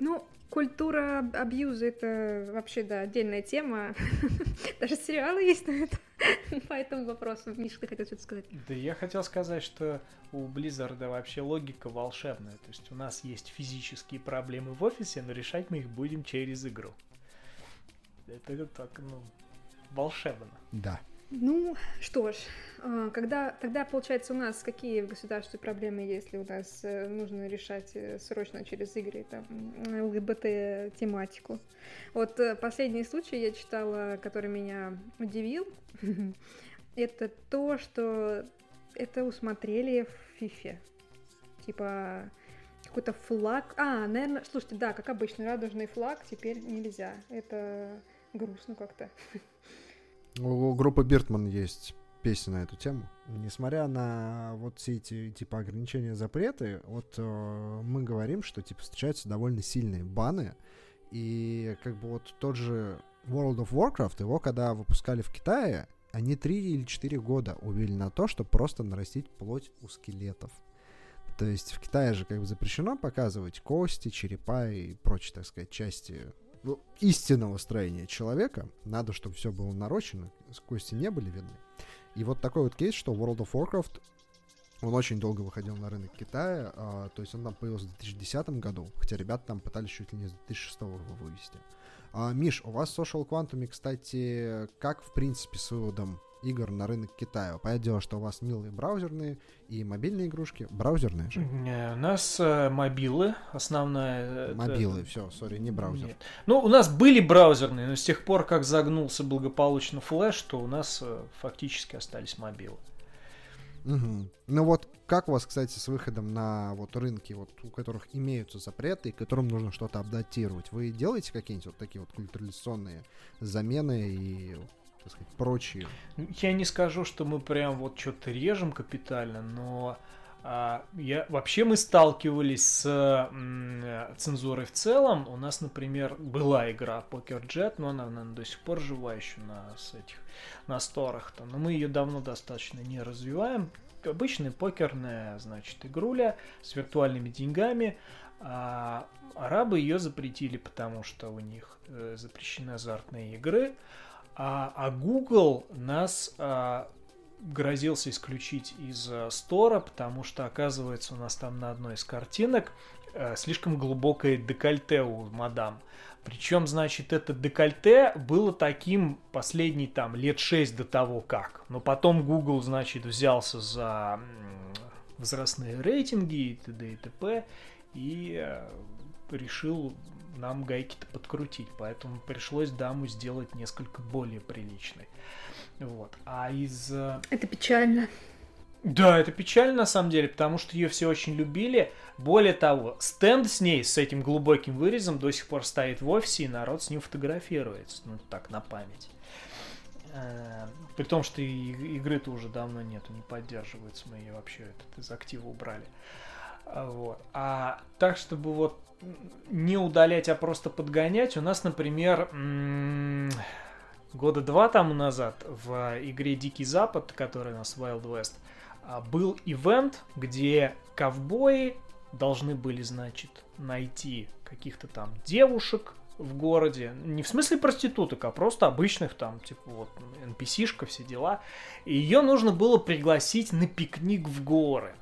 Ну, культура абьюза это вообще, да, отдельная тема. [LAUGHS] Даже сериалы есть на это. [LAUGHS] По этому вопросу. Миша, ты хотел что-то сказать? Да я хотел сказать, что у Близзарда вообще логика волшебная. То есть у нас есть физические проблемы в офисе, но решать мы их будем через игру. Это так, ну, волшебно. Да. Ну, что ж, а, когда, тогда, получается, у нас какие в государстве проблемы, если у нас э, нужно решать э, срочно через игры там ЛГБТ-тематику? Вот э, последний случай я читала, который меня удивил, [LAUGHS] это то, что это усмотрели в Фифе. Типа, какой-то флаг. А, наверное, слушайте, да, как обычно, радужный флаг теперь нельзя. Это грустно как-то. [LAUGHS] У группы Биртман есть песня на эту тему. Несмотря на вот все эти типа ограничения, запреты, вот э, мы говорим, что типа встречаются довольно сильные баны, и как бы вот тот же World of Warcraft, его когда выпускали в Китае, они три или четыре года увели на то, чтобы просто нарастить плоть у скелетов. То есть в Китае же как бы запрещено показывать кости, черепа и прочие, так сказать, части ну, истинного строения человека. Надо, чтобы все было нарочено, кости не были видны. И вот такой вот кейс, что World of Warcraft, он очень долго выходил на рынок Китая, а, то есть он там появился в 2010 году, хотя ребята там пытались чуть ли не с 2006 его вывести. А, Миш, у вас Social Quantum, кстати, как в принципе с выводом игр на рынок Китая. Понятное дело, что у вас милые браузерные и мобильные игрушки. Браузерные же? Не, у нас э, мобилы, основная... Мобилы, это... все, сори, не браузер. Нет. Ну, у нас были браузерные, но с тех пор, как загнулся благополучно флеш, то у нас э, фактически остались мобилы. Угу. Ну вот, как у вас, кстати, с выходом на вот рынки, вот у которых имеются запреты, и которым нужно что-то адаптировать? Вы делаете какие-нибудь вот такие вот культурализационные замены и так сказать, прочие. Я не скажу, что мы прям вот что-то режем капитально, но А, я, вообще мы сталкивались с м, цензурой в целом. У нас, например, была игра Poker Jet, но она, наверное, до сих пор жива еще на с этих на сторах. -то. Но мы ее давно достаточно не развиваем. Обычная покерная, значит, игруля с виртуальными деньгами. А арабы ее запретили, потому что у них э, запрещены азартные игры. А, а Google нас а, грозился исключить из э, стора, потому что, оказывается, у нас там на одной из картинок э, слишком глубокое декольте у мадам. Причем, значит, это декольте было таким последний там лет 6 до того как. Но потом Google, значит, взялся за возрастные рейтинги и т.д. и т.п. и э, решил нам гайки-то подкрутить. Поэтому пришлось даму сделать несколько более приличной. Вот. А из... Э, это печально. Да, это печально на самом деле, потому что ее все очень любили. Более того, стенд с ней, с этим глубоким вырезом, до сих пор стоит в офисе, и народ с ним фотографируется. Ну, так, на память. Э, при том, что игры-то уже давно нету, не поддерживаются. Мы ее вообще этот из актива убрали. А, вот. А так, чтобы вот не удалять, а просто подгонять, у нас, например, года два тому назад в игре Дикий Запад, которая у нас Wild West, а, был ивент, где ковбои должны были, значит, найти каких-то там девушек в городе. Не в смысле проституток, а просто обычных там, типа вот NPC-шка, все дела. И ее нужно было пригласить на пикник в горы.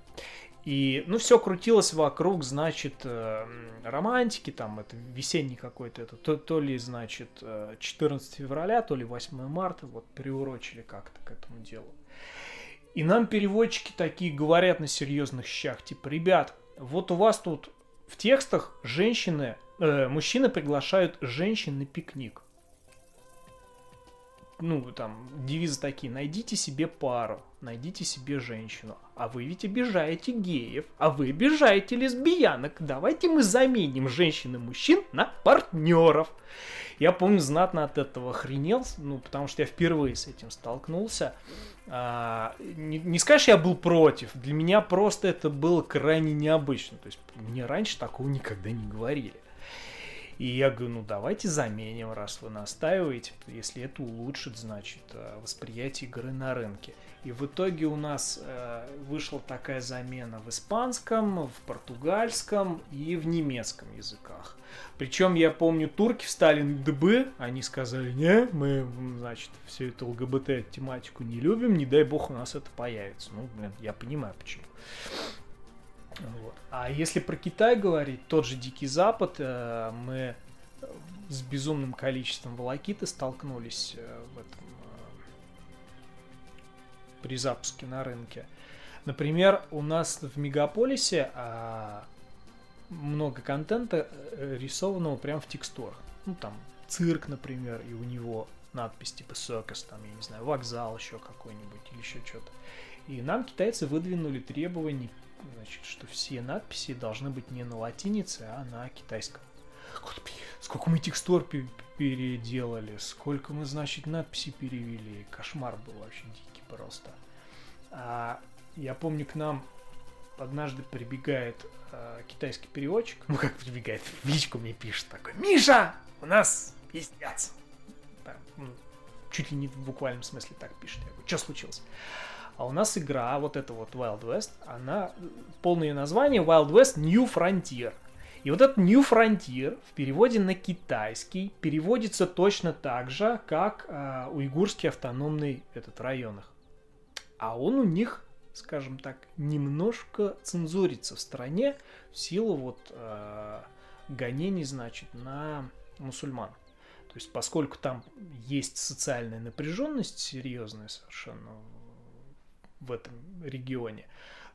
И, ну, все крутилось вокруг, значит, э, романтики, там, это весенний какой-то, это то, то ли, значит, 14 э, февраля, то ли 8 марта, вот, приурочили как-то к этому делу. И нам переводчики такие говорят на серьезных щах, типа, ребят, вот у вас тут в текстах женщины, э, мужчины приглашают женщин на пикник ну, там, девизы такие, найдите себе пару, найдите себе женщину. А вы ведь обижаете геев, а вы обижаете лесбиянок. Давайте мы заменим женщин и мужчин на партнеров. Я помню, знатно от этого охренел, ну, потому что я впервые с этим столкнулся. А, не, не скажешь, я был против. Для меня просто это было крайне необычно. То есть мне раньше такого никогда не говорили. И я говорю, ну давайте заменим, раз вы настаиваете, если это улучшит, значит, э, восприятие игры на рынке. И в итоге у нас э, вышла такая замена в испанском, в португальском и в немецком языках. Причем я помню, турки встали на дыбы, они сказали, не, мы, значит, всю эту ЛГБТ тематику не любим, не дай бог у нас это появится. Ну, блин, я понимаю почему. Вот. А если про Китай говорить, тот же Дикий Запад, э, мы с безумным количеством волокиты столкнулись э, в этом, э, при запуске на рынке. Например, у нас в Мегаполисе а, много контента рисованного прямо в текстурах. Ну, там, цирк, например, и у него надпись типа circus, там, я не знаю, вокзал еще какой-нибудь или еще что-то. И нам китайцы выдвинули требования значит, что все надписи должны быть не на латинице, а на китайском. Сколько мы текстур переделали, сколько мы, значит, надписи перевели. Кошмар был вообще дикий просто. А, я помню, к нам однажды прибегает э, китайский переводчик, ну как прибегает, в личку мне пишет такой, Миша, у нас пиздец. Да, ну, чуть ли не в буквальном смысле так пишет. Я говорю, что случилось? А у нас игра, вот эта вот Wild West, она, полное название Wild West New Frontier. И вот этот New Frontier в переводе на китайский переводится точно так же, как э, уйгурский автономный этот районах. А он у них, скажем так, немножко цензурится в стране в силу вот э, гонений, значит, на мусульман. То есть, поскольку там есть социальная напряженность серьезная совершенно в этом регионе,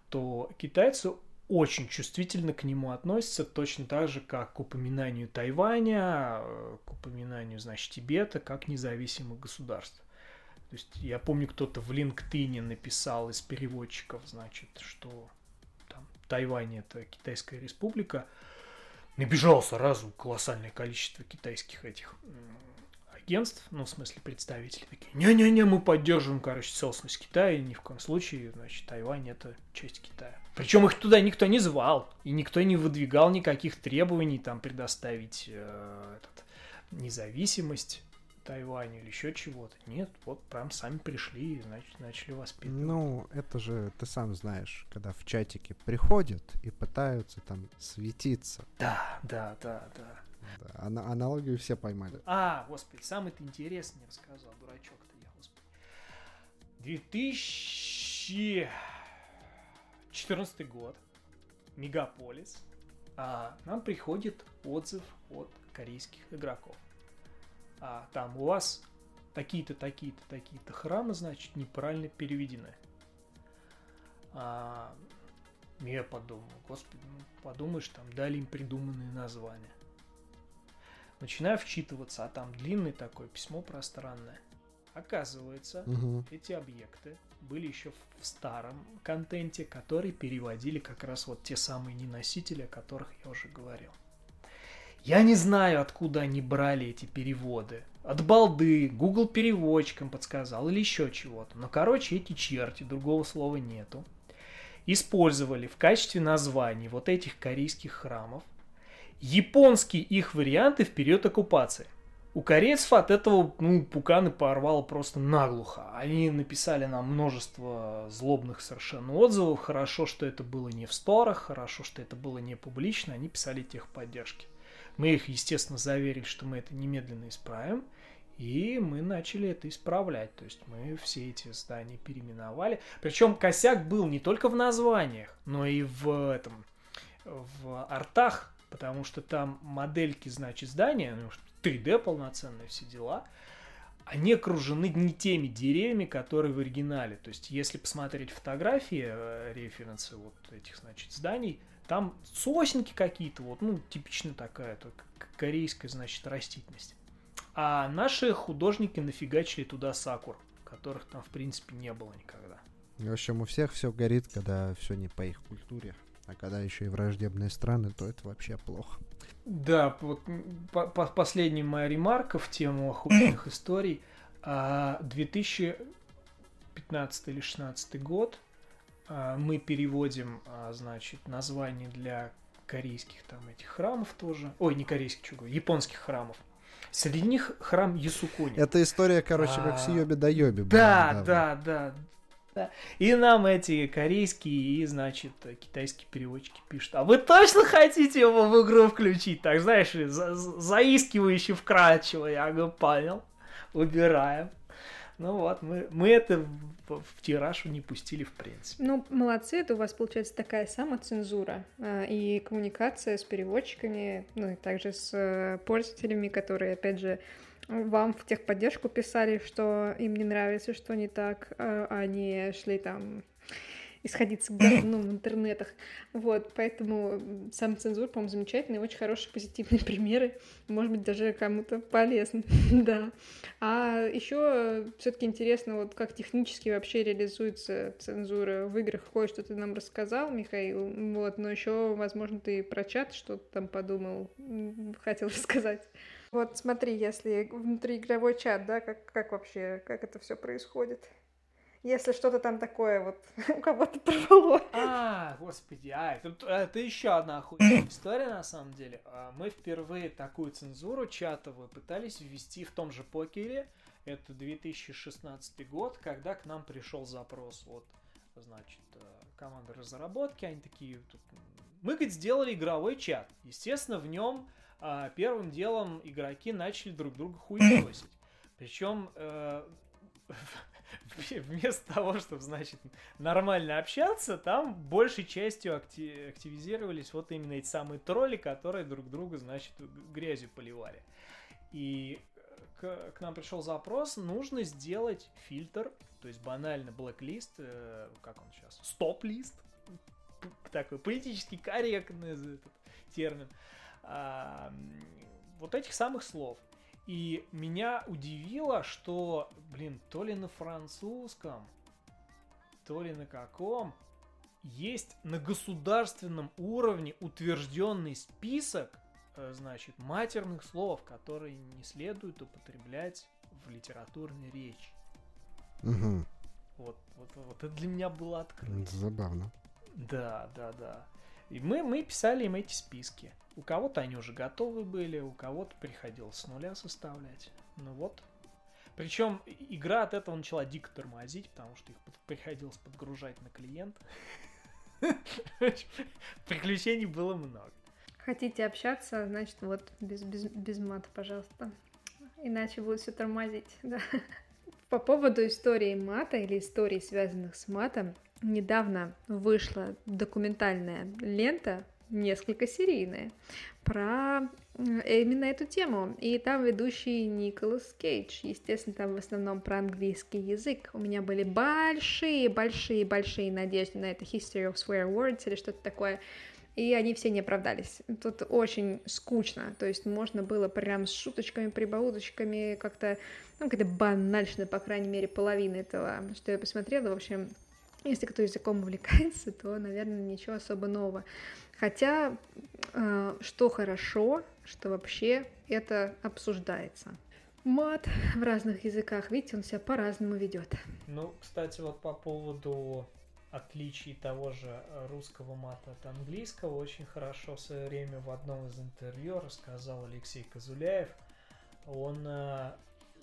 то китайцы очень чувствительно к нему относятся, точно так же, как к упоминанию Тайваня, к упоминанию, значит, Тибета, как независимых государств. То есть я помню, кто-то в LinkedIn написал из переводчиков, значит, что там Тайвань это Китайская республика. Набежал сразу колоссальное количество китайских этих агентств, ну, в смысле представителей, такие, не-не-не, мы поддерживаем, короче, целостность Китая, ни в коем случае, значит, Тайвань это часть Китая. Причем их туда никто не звал, и никто не выдвигал никаких требований там предоставить э, этот, независимость Тайваню или еще чего-то. Нет, вот прям сами пришли и значит, начали воспитывать. Ну, это же ты сам знаешь, когда в чатике приходят и пытаются там светиться. Да, да, да, да. Ана- аналогию все поймали. А, господи, самый-то интересный не рассказал, дурачок-то я, господи. 2014 год, Мегаполис. А, нам приходит отзыв от корейских игроков. А, там у вас такие-то, такие-то, такие-то храмы, значит, неправильно переведены. А, я подумал, господи, ну, подумаешь, там дали им придуманные названия. Начинаю вчитываться, а там длинное такое письмо пространное. Оказывается, Мгм. эти объекты были еще в старом контенте, который переводили как раз вот те самые неносители, о которых я уже говорил. Я не знаю, откуда они брали эти переводы. От балды, Google переводчикам подсказал или еще чего-то. Но, короче, эти черти, другого слова нету, использовали в качестве названий вот этих корейских храмов японские их варианты в период оккупации. У корейцев от этого ну, пуканы порвало просто наглухо. Они написали нам множество злобных совершенно отзывов. Хорошо, что это было не в сторах, хорошо, что это было не публично. Они писали техподдержки. Мы их, естественно, заверили, что мы это немедленно исправим. И мы начали это исправлять. То есть мы все эти здания переименовали. Причем косяк был не только в названиях, но и в этом в артах, потому что там модельки, значит, здания, ну, 3D полноценные все дела, они окружены не теми деревьями, которые в оригинале. То есть, если посмотреть фотографии, э, референсы вот этих, значит, зданий, там сосенки какие-то, вот, ну, типично такая, только корейская, значит, растительность. А наши художники нафигачили туда сакур, которых там, в принципе, не было никогда. В общем, у всех все горит, когда все не по их культуре. А когда еще и враждебные страны, то это вообще плохо. Да, вот по- по- последняя моя ремарка в тему охуенных историй. А, 2015 или 16 год а, мы переводим, а, значит, название для корейских там этих храмов тоже. Ой, не корейских, говорю, японских храмов. Среди них храм Ясукони. Это история, короче, как с А, Йоби до Йоби. Да, да, да, да. И нам эти корейские и, значит, китайские переводчики пишут. А вы точно хотите его в игру включить? Так, знаешь, за- за- заискивающе вкрадчиво. Я говорю, понял. Убираем. Ну вот, мы, мы это в, в тираж не пустили в принципе. Ну, молодцы, это у вас получается такая самоцензура а, и коммуникация с переводчиками, ну и также с э, пользователями, которые, опять же, вам в техподдержку писали, что им не нравится, что не так, а они шли там исходиться говну [LAUGHS] в интернетах. Вот, поэтому сам цензур, по-моему, замечательный, очень хорошие позитивные [LAUGHS] примеры. Может быть, даже кому-то полезно, [LAUGHS] да. А еще все-таки интересно, вот как технически вообще реализуется цензура в играх. Кое-что ты нам рассказал, Михаил, вот, но еще, возможно, ты про чат что-то там подумал, хотел рассказать. Вот смотри, если внутриигровой чат, да, как, как вообще, как это все происходит? Если что-то там такое вот [LAUGHS] у кого-то порвало. А, господи, а, это, это еще одна охуенная история на самом деле. А, Мы впервые такую цензуру чатовую пытались ввести в том же покере. Это 2016 год, когда к нам пришел запрос от, значит, э, команды разработки. Они такие, мы, говорит, сделали игровой чат. Естественно, в нем первым делом игроки начали друг друга хуесосить. [LAUGHS] Причем э, [LAUGHS] вместо того, чтобы, значит, нормально общаться, там большей частью акти- активизировались вот именно эти самые тролли, которые друг друга, значит, грязью поливали. И к, к нам пришел запрос, нужно сделать фильтр, то есть банально blacklist, э, как он сейчас, стоп-лист, такой политически корректный этот термин, а, вот этих самых слов. И меня удивило, что, блин, то ли на французском, то ли на каком, есть на государственном уровне утвержденный список, э, значит, матерных слов, которые не следует употреблять в литературной речи. Мгм. Вот, вот, вот это для меня было открытие. Это забавно. Да, да, да. И мы, мы писали им эти списки. У кого-то они уже готовы были, у кого-то приходилось с нуля составлять. Ну вот. Причем игра от этого начала дико тормозить, потому что их приходилось подгружать на клиент. [LAUGHS] Приключений было много. Хотите общаться, значит, вот без, без, без мата, пожалуйста. Иначе будет все тормозить, [LAUGHS] да. По поводу истории мата или историй, связанных с матом, недавно вышла документальная лента, несколько серийная, про именно эту тему. И там ведущий Николас Кейдж. Естественно, там в основном про английский язык. У меня были большие, большие, большие надежды на это History of Swear Words или что-то такое. И они все не оправдались. Тут очень скучно. То есть можно было прям с шуточками, прибауточками как-то, ну, как-то банально, по крайней мере, половина этого, что я посмотрела. В общем, если кто языком увлекается, то, наверное, ничего особо нового. Хотя, э, что хорошо, что вообще это обсуждается. Мат в разных языках, видите, он себя по-разному ведет. Ну, кстати, вот по поводу отличий того же русского мата от английского, очень хорошо в свое время в одном из интервью рассказал Алексей Козуляев. Он э,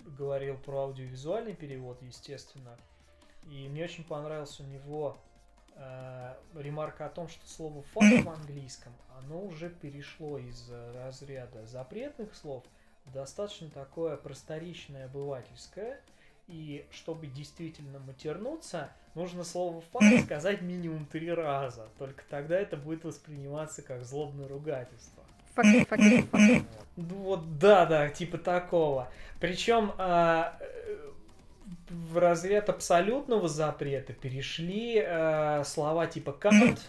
говорил про аудиовизуальный перевод, естественно, и мне очень понравился у него э, ремарка о том, что слово факт в английском, оно уже перешло из разряда запретных слов в достаточно такое просторечное обывательское. И чтобы действительно матернуться, нужно слово факт [LAUGHS] сказать минимум три раза. Только тогда это будет восприниматься как злобное ругательство. Факт, факт, факт. Вот да, да, типа такого. Причем а, в разряд абсолютного запрета перешли э, слова типа «кант»,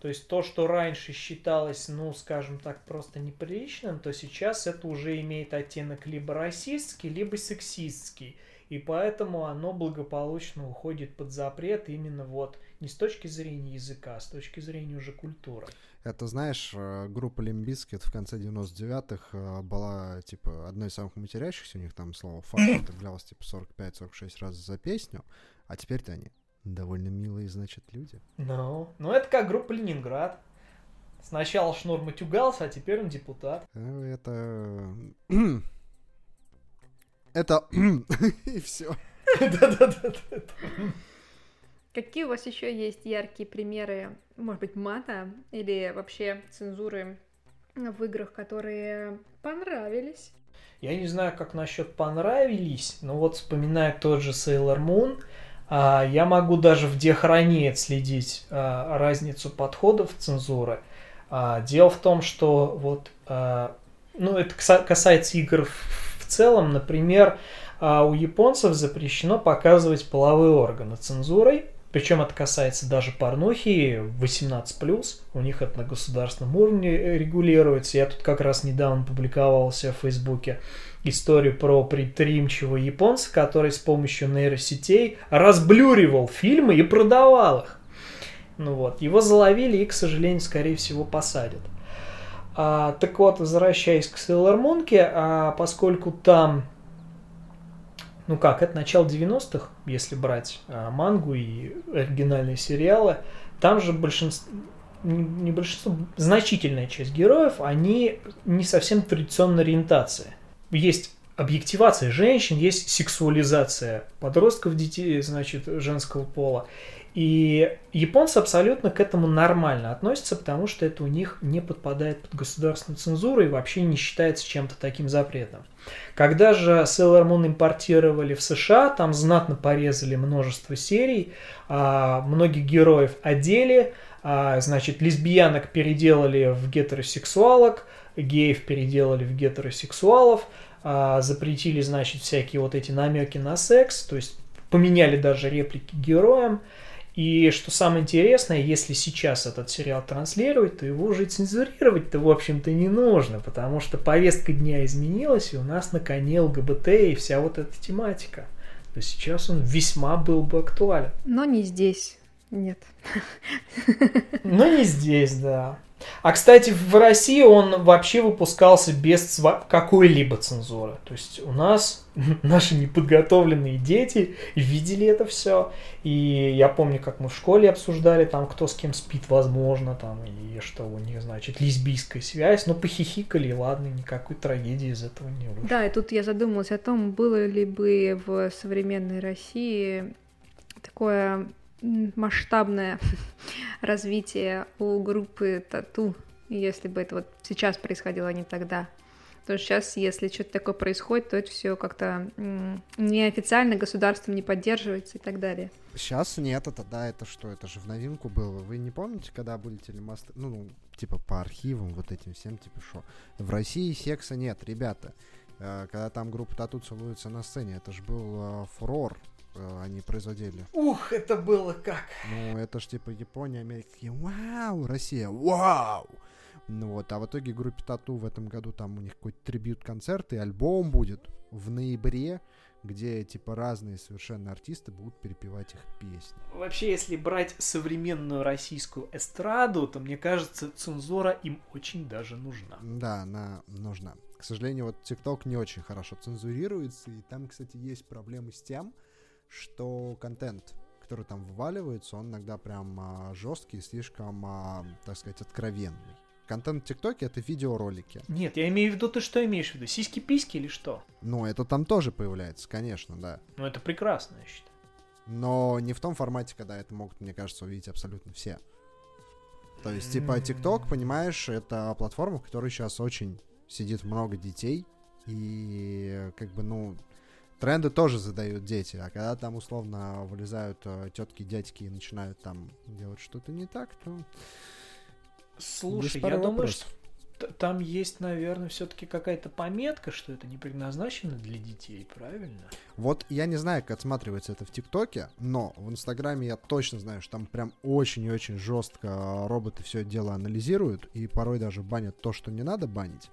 то есть то, что раньше считалось, ну, скажем так, просто неприличным, то сейчас это уже имеет оттенок либо расистский, либо сексистский. И поэтому оно благополучно уходит под запрет именно вот не с точки зрения языка, а с точки зрения уже культуры. Это, знаешь, э, группа Limp Bizkit в конце 99-х э, была, типа, одной из самых матерящихся, у них там слово «fuck» [LAUGHS] употреблялось, типа, 45-46 раз за песню, а теперь-то они довольно милые, значит, люди. Ну, ну это как группа Ленинград. Сначала Шнур матюгался, а теперь он депутат. Э, это... [CLEARS THROAT] Это... [CLEARS THROAT] И все. [LAUGHS] Да-да-да. Какие у вас еще есть яркие примеры, может быть, мата или вообще цензуры в играх, которые понравились? Я не знаю, как насчет понравились, но вот вспоминая тот же Sailor Moon, а, я могу даже в диахронии отследить а, разницу подходов цензуры. А, дело в том, что вот, ну, это касается игр в целом, например, у японцев запрещено показывать половые органы цензурой, причем это касается даже порнухи 18+, у них это на государственном уровне регулируется. Я тут как раз недавно публиковал в Фейсбуке историю про предприимчивого японца, который с помощью нейросетей разблюривал фильмы и продавал их. Ну вот, его заловили и, к сожалению, скорее всего, посадят. А, так вот, возвращаясь к Sailor Moon, а, поскольку там ну как, это начало 90-х, если брать а, мангу и оригинальные сериалы, там же большинство, не большинство, значительная часть героев, они не совсем традиционной ориентации. Есть объективация женщин, есть сексуализация подростков, детей, значит, женского пола. И японцы абсолютно к этому нормально относятся, потому что это у них не подпадает под государственную цензуру и вообще не считается чем-то таким запретом. Когда же Sailor Moon импортировали в США, там знатно порезали множество серий, а, многих героев одели, а, значит, лесбиянок переделали в гетеросексуалок, геев переделали в гетеросексуалов, а, запретили, значит, всякие вот эти намеки на секс, то есть поменяли даже реплики героям. И что самое интересное, если сейчас этот сериал транслировать, то его уже цензурировать-то, в общем-то, не нужно, потому что повестка дня изменилась, и у нас на коне ЛГБТ и вся вот эта тематика. То сейчас он весьма был бы актуален. Но не здесь, нет. Но не здесь, да. А, кстати, в России он вообще выпускался без какой-либо цензуры. То есть у нас [LAUGHS] наши неподготовленные дети видели это все. И я помню, как мы в школе обсуждали, там, кто с кем спит, возможно, там, и что у них, значит, лесбийская связь. Ну, похихикали, ладно, никакой трагедии из этого не вышло. Да, и тут я задумалась о том, было ли бы в современной России такое масштабное [LAUGHS] развитие у группы Тату, если бы это вот сейчас происходило, а не тогда. Потому что сейчас, если что-то такое происходит, то это все как-то неофициально государством не поддерживается и так далее. Сейчас нет, это да, это что, это же в новинку было. Вы не помните, когда были телемосты, ну, типа по архивам, вот этим всем, типа что? В России секса нет, ребята. Э, когда там группа Тату целуется на сцене, это же был э, фурор, они производили. Ух, это было как! Ну, это ж типа Япония, Америка такие, вау, Россия, вау! Ну вот, а в итоге группе Тату в этом году там у них какой-то трибют-концерт и альбом будет в ноябре, где типа разные совершенно артисты будут перепевать их песни. Вообще, если брать современную российскую эстраду, то мне кажется, цензура им очень даже нужна. Да, она нужна. К сожалению, вот ТикТок не очень хорошо цензурируется, и там, кстати, есть проблемы с тем, что контент, который там вываливается, он иногда прям а, жесткий, слишком, а, так сказать, откровенный. Контент в ТикТоке это видеоролики. Нет, я имею в виду, ты что имеешь в виду? Сиськи-письки или что? Ну, это там тоже появляется, конечно, да. Ну, это прекрасно, я считаю. Но не в том формате, когда это могут, мне кажется, увидеть абсолютно все. То есть, типа, ТикТок, понимаешь, это платформа, в которой сейчас очень сидит много детей. И, как бы, ну, Тренды тоже задают дети, а когда там условно вылезают э, тетки, дядьки и начинают там делать что-то не так, то... Слушай, я вопросов. думаю, что там есть, наверное, все-таки какая-то пометка, что это не предназначено для детей, правильно? Вот я не знаю, как отсматривается это в ТикТоке, но в Инстаграме я точно знаю, что там прям очень и очень жестко роботы все дело анализируют и порой даже банят то, что не надо банить.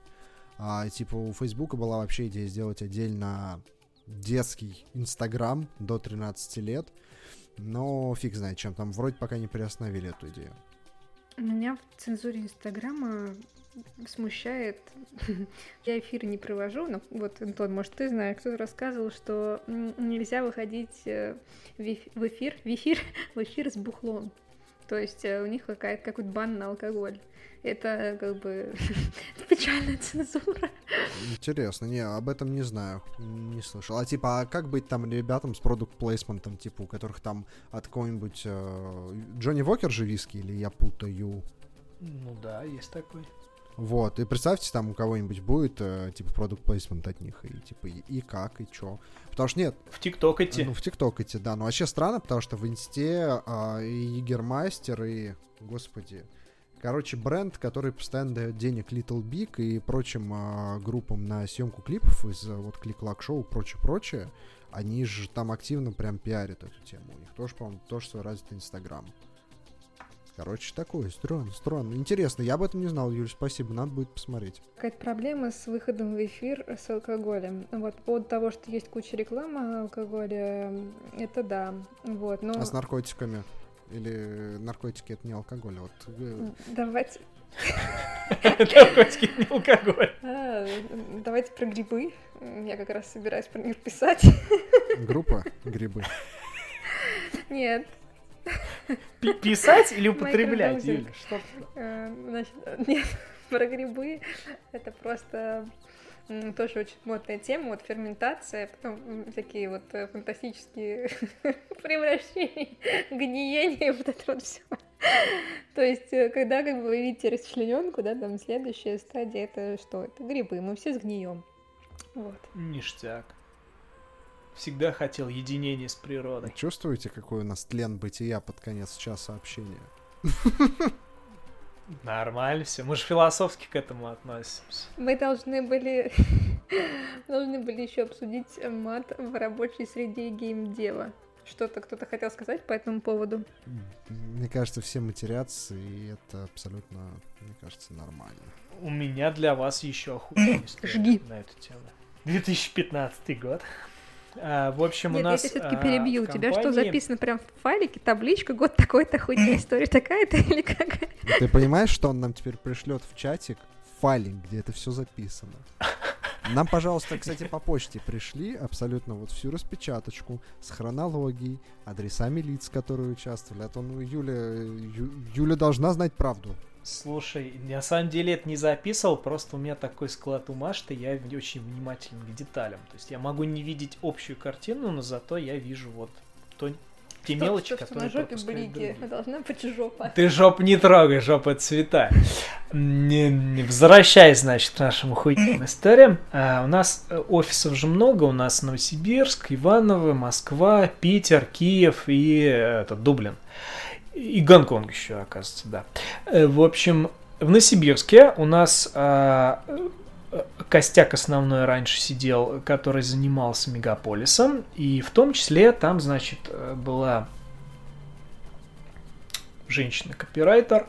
А, типа у Фейсбука была вообще идея сделать отдельно детский Инстаграм до 13 лет. Но фиг знает, чем там. Вроде пока не приостановили эту идею. Меня в цензуре Инстаграма смущает. [LAUGHS] Я эфиры не провожу, но вот, Антон, может, ты знаешь, кто-то рассказывал, что нельзя выходить э, в эфир, в эфир, [LAUGHS] в эфир с бухлом. То есть э, у них какая-то какой-то бан на алкоголь. Это как бы [LAUGHS] печальная цензура. Интересно, не, об этом не знаю, не слышал. А типа, а как быть там ребятам с продукт плейсментом, типа, у которых там от какого-нибудь э, Джонни Вокер же виски, или я путаю? Ну да, есть такой. Вот, и представьте, там у кого-нибудь будет, э, типа, продукт плейсмент от них, и типа, и, и как, и чё. Потому что нет. В ТикТок идти. Ну, в ТикТок идти, да. Но вообще странно, потому что в Инсте э, и Егермастер, и, господи, Короче, бренд, который постоянно дает денег Little Big и прочим э, группам на съемку клипов из вот Click Clack Show и прочее-прочее, они же там активно прям пиарят эту тему. У них тоже, по-моему, тоже свой развитый Инстаграм. Короче, такое, странно, странно. Интересно, я об этом не знал, Юль, спасибо, надо будет посмотреть. Какая-то проблема с выходом в эфир с алкоголем. Вот, по поводу того, что есть куча рекламы алкоголя, это да. Вот, но... А с наркотиками? Или наркотики это не алкоголь? Вот... Э, давайте. Наркотики не алкоголь. А, давайте про грибы. Я как раз собираюсь про них писать. Группа грибы. Нет. Писать или употреблять, Юля? Что? Э, нет, про грибы это просто тоже очень модная тема, вот ферментация, потом всякие вот э, фантастические [LAUGHS] превращения, гниение, вот это вот все. То есть, э, когда как бы вы видите расчлененку, да, там следующая стадия это что? Это грибы, мы все сгнием. Вот. Ништяк. Всегда хотел единения с природой. Чувствуете, какой у нас тлен бытия под конец часа общения? Нормально все. Мы же философски к этому относимся. Мы должны были [LAUGHS] должны были еще обсудить мат в рабочей среде геймдева. Что-то кто-то хотел сказать по этому поводу? Мне кажется, все матерятся, и это абсолютно, мне кажется, нормально. У меня для вас еще история Жги. на эту тему. 2015 год. А, в общем, Нет, у нас... я тебя все-таки а, перебью. У тебя что, записано прям в файлике, табличка, год такой-то, хуйня, история такая-то или какая? Ты понимаешь, что он нам теперь пришлет в чатик файлик, где это все записано? Нам, пожалуйста, кстати, по почте пришли абсолютно вот всю распечаточку с хронологией, адресами лиц, которые участвовали. А то, ну, Юля, Ю- Юля должна знать правду. Слушай, на самом деле это не записывал, просто у меня такой склад ума, что я очень внимателен к деталям. То есть я могу не видеть общую картину, но зато я вижу вот то, те мелочи, Что, что которые на жопе блики, [LAUGHS] должна быть жопа. Ты жоп не трогай, жопа это святая. Не- не- Возвращаясь, значит, к нашим охуительным историям. А, у нас э, офисов же много. У нас Новосибирск, Иваново, Москва, Питер, Киев и э, это, Дублин. И Гонконг еще, оказывается, да. Э, В общем, в Новосибирске у нас а, э, костяк основной раньше сидел, который занимался мегаполисом, и в том числе там, значит, э, была женщина-копирайтер,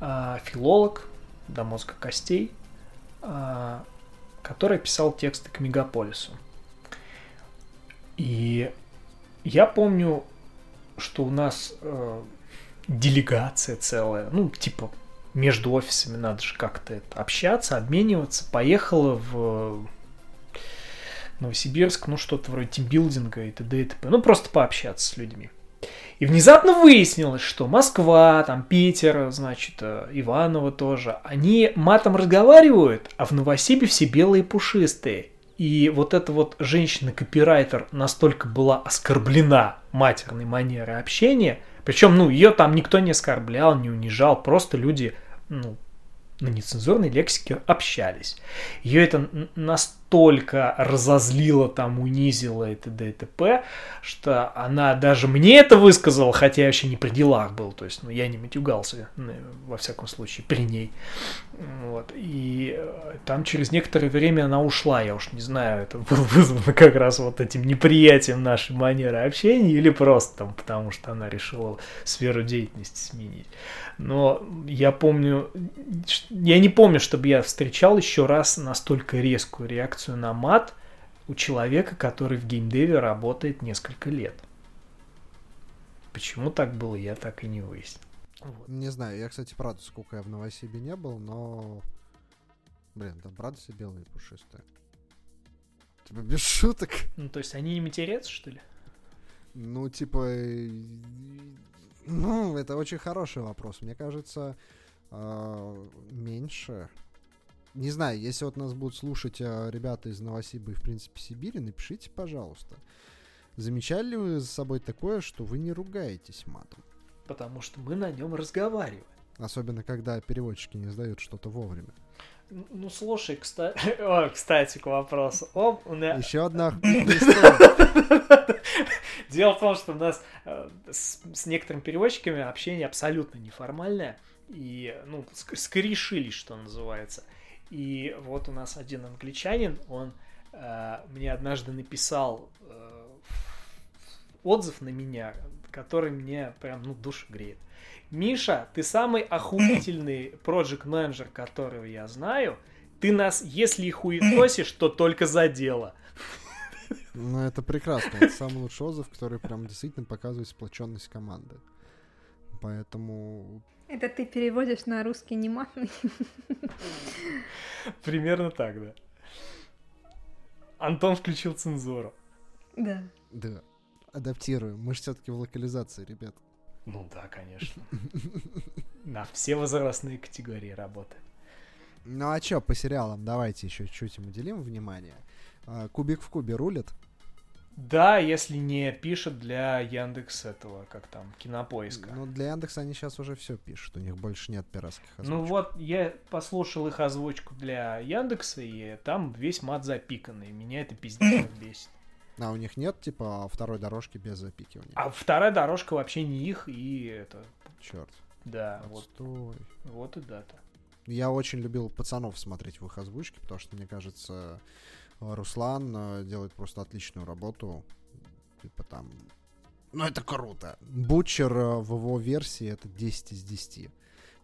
а, филолог до мозга костей, а, который писал тексты к мегаполису. И я помню, что у нас э, делегация целая, ну, типа, между офисами надо же как-то общаться, обмениваться, поехала в Новосибирск, ну, что-то вроде тимбилдинга и т.д. и т.п. Ну, просто пообщаться с людьми. И внезапно выяснилось, что Москва, там Питер, значит, э, Иваново тоже, они матом разговаривают, а в Новосибе все белые пушистые. И вот эта вот женщина-копирайтер настолько была оскорблена матерной манерой общения, причем, ну, ее там никто не оскорблял, не унижал, просто люди, ну, на нецензурной лексике общались. Ее это н- настолько разозлило, там, унизило и т.д. и т.п., что она даже мне это высказала, хотя я вообще не при делах был, то есть, ну, я не матюгался, во всяком случае, при ней. Вот. И э, там через некоторое время она ушла, я уж не знаю, это [LAUGHS] было вызвано как раз вот этим неприятием нашей манеры общения или просто там, потому что она решила сферу деятельности сменить. Но я помню, я не помню, чтобы я встречал еще раз настолько резкую реакцию на мат у человека, который в геймдеве работает несколько лет. Почему так было, я так и не выяснил. Вот. Не знаю, я, кстати, правда, сколько я в Новосибе не был, но... Блин, да правда все белые и пушистые. Типа, без шуток. Ну, то есть они не матерятся, что ли? Ну, типа... э, Ну, это очень хороший вопрос. Мне кажется, а, меньше. Не знаю, если вот нас будут слушать а, ребята из Новосиба и, в принципе, Сибири, напишите, пожалуйста. Замечали ли вы за собой такое, что вы не ругаетесь матом? Потому что мы на нем разговариваем. Особенно, когда переводчики не сдают что-то вовремя. Ну, слушай, кстати, [LAUGHS] О, кстати, к вопросу. Оп, у меня- Еще одна. [LAUGHS] Дело в том, что у нас э, с, с некоторыми переводчиками общение абсолютно неформальное. И, ну, ск- скорешились, что называется. И вот у нас один англичанин, он э, мне однажды написал э, отзыв на меня, который мне прям, ну, душу греет. Миша, ты самый охуительный проект менеджер которого я знаю. Ты нас, если и хуесосишь, то только за дело. Ну, это прекрасно. Это самый лучший отзыв, который прям действительно показывает сплоченность команды. Поэтому Это ты переводишь на русский нематный. Примерно так, да. Антон включил цензуру. Да. Да. Адаптируем. Мы же все-таки в локализации, ребят. Ну да, конечно. На все возрастные категории работает. Ну а чё, по сериалам давайте еще чуть им уделим внимание. А, Кубик в кубе рулит. Да, если не пишет для Яндекс этого, как там, кинопоиска. Ну, для Яндекса они сейчас уже все пишут. У них больше нет пиратских Ну озвучек. вот, я послушал их озвучку для Яндекса, и там весь мат запиканный. Меня это пиздец [LAUGHS] бесит. А у них нет, типа, второй дорожки без запикивания. А вторая дорожка вообще не их, и это... Черт. Да, вот, Отстой. вот и дата. Я очень любил пацанов смотреть в их озвучке, потому что, мне кажется, Руслан э, делает просто отличную работу. Типа там... Ну, это круто. Бутчер э, в его версии это 10 из 10.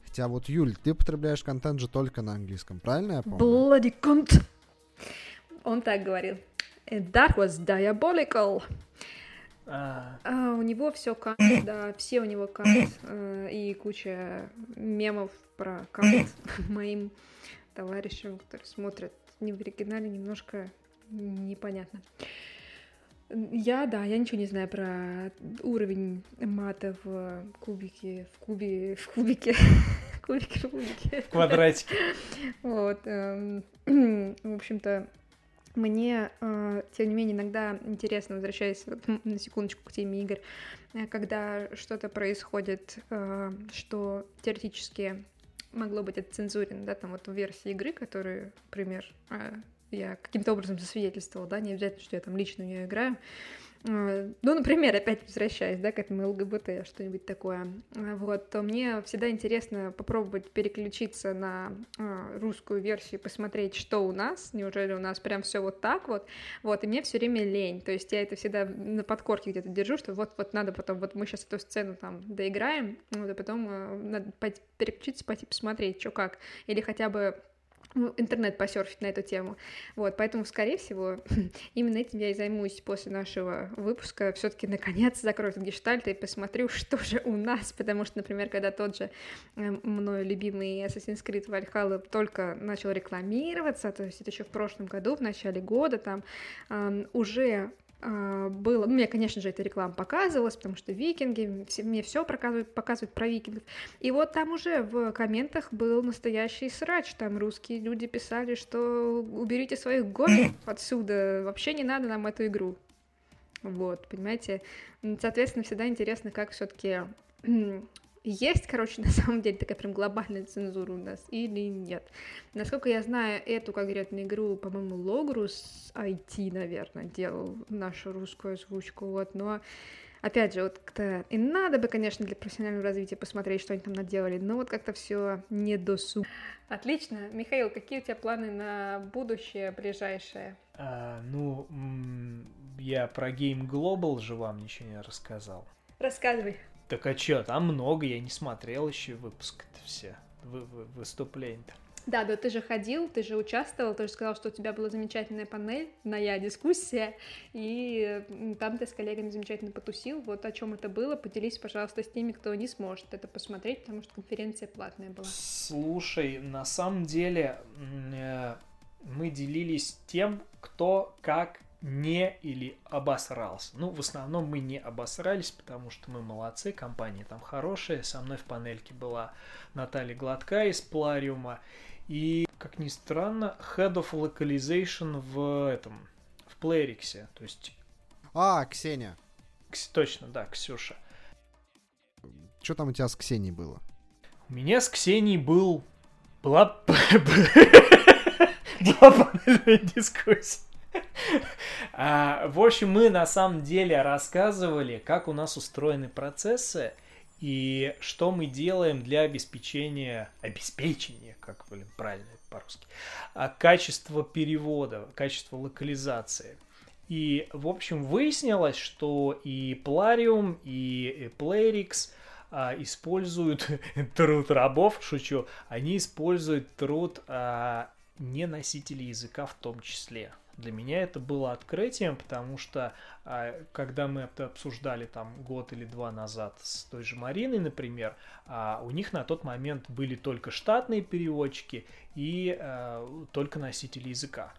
Хотя вот, Юль, ты потребляешь контент же только на английском, правильно я помню? Bloody cunt. Он так говорил. And that was diabolical. А, А, у него все кант, да, все у него кант. э, и куча мемов про кант [LAUGHS] моим товарищам, которые смотрят не в оригинале, немножко непонятно. Я, да, я ничего не знаю про уровень мата в кубике, в кубе, в кубике, [LAUGHS] в кубике, в кубике. в квадратике. Вот, эм, [CLEARS THROAT] в общем-то, мне, э, тем не менее, иногда интересно, возвращаясь на секундочку к теме игр, э, когда что-то происходит, э, что теоретически могло быть отцензурено, да, там вот в версии игры, которую, например, э, я каким-то образом засвидетельствовала, да, не обязательно, что я там лично в нее играю, ну, например, опять возвращаясь, да, к этому ЛГБТ, что-нибудь такое, э, вот, то мне всегда интересно попробовать переключиться на э, русскую версию, посмотреть, что у нас, неужели у нас прям все вот так вот, вот, и мне все время лень, то есть я это всегда на подкорке где-то держу, что вот-вот надо потом, вот мы сейчас эту сцену там доиграем, вот, и потом э, надо переключиться, пойти посмотреть, что как, или хотя бы интернет посерфить на эту тему. Вот, поэтому, скорее всего, [LAUGHS] именно этим я и займусь после нашего выпуска. Все-таки наконец закрою этот гештальт и посмотрю, [LAUGHS] что же у нас. Потому что, например, когда тот же э, мною любимый Assassin's Creed Valhalla только начал рекламироваться, то есть это еще в прошлом году, в начале года, там эм, уже было, ну, мне, конечно же, эта реклама показывалась, потому что викинги, все- мне все показывают, показывают про викингов. И вот там уже в комментах был настоящий срач, там русские люди писали, что уберите своих гонов [COUGHS] отсюда, вообще не надо нам эту игру. Вот, понимаете? Соответственно, всегда интересно, как все-таки есть, короче, [LAUGHS] на самом деле такая прям глобальная цензура у нас или нет. Насколько я знаю, эту конкретную игру, по-моему, Логрус IT, наверное, делал нашу русскую озвучку, вот, но Опять же, вот как-то и надо бы, конечно, для профессионального развития посмотреть, что они там наделали, но вот как-то все не досуг. Отлично. Михаил, какие у тебя планы на будущее ближайшее? А, ну, я про Game Global же вам ничего не рассказал. Рассказывай. Так а чё, там много, я не смотрел еще выпуск-то все, вы, вы- выступления-то. Да, да, ты же ходил, ты же участвовал, ты же сказал, что у тебя была замечательная панель, моя дискуссия, и там ты с коллегами замечательно потусил. Вот о чем это было, поделись, пожалуйста, с теми, кто не сможет это посмотреть, потому что конференция платная была. Слушай, на самом деле э, мы делились тем, кто как не или обосрался. Ну, в основном мы не обосрались, потому что мы молодцы, компания там хорошая. Со мной в панельке была Наталья Гладка из Плариума. И, как ни странно, Head of Localization в этом, в Playrix. То есть, А, Ксения. Кс- точно, да, Ксюша. Что там у тебя с Ксенией было? У меня с Ксенией был... Была... [LAUGHS] Была панельная дискуссия. [LAUGHS] А, В общем, мы на самом деле рассказывали, как у нас устроены процессы и что мы делаем для обеспечения, обеспечения, как, блин, правильно по-русски, а, качества перевода, качества локализации. И, в общем, выяснилось, что и Plarium, и Playrix а, используют [LAUGHS] труд рабов, шучу, они используют труд а, не носителей языка в том числе. Для меня это было открытием, потому что а, когда мы это обсуждали там год или два назад с той же Мариной, например, а, у них на тот момент были только штатные переводчики и а, только носители языка.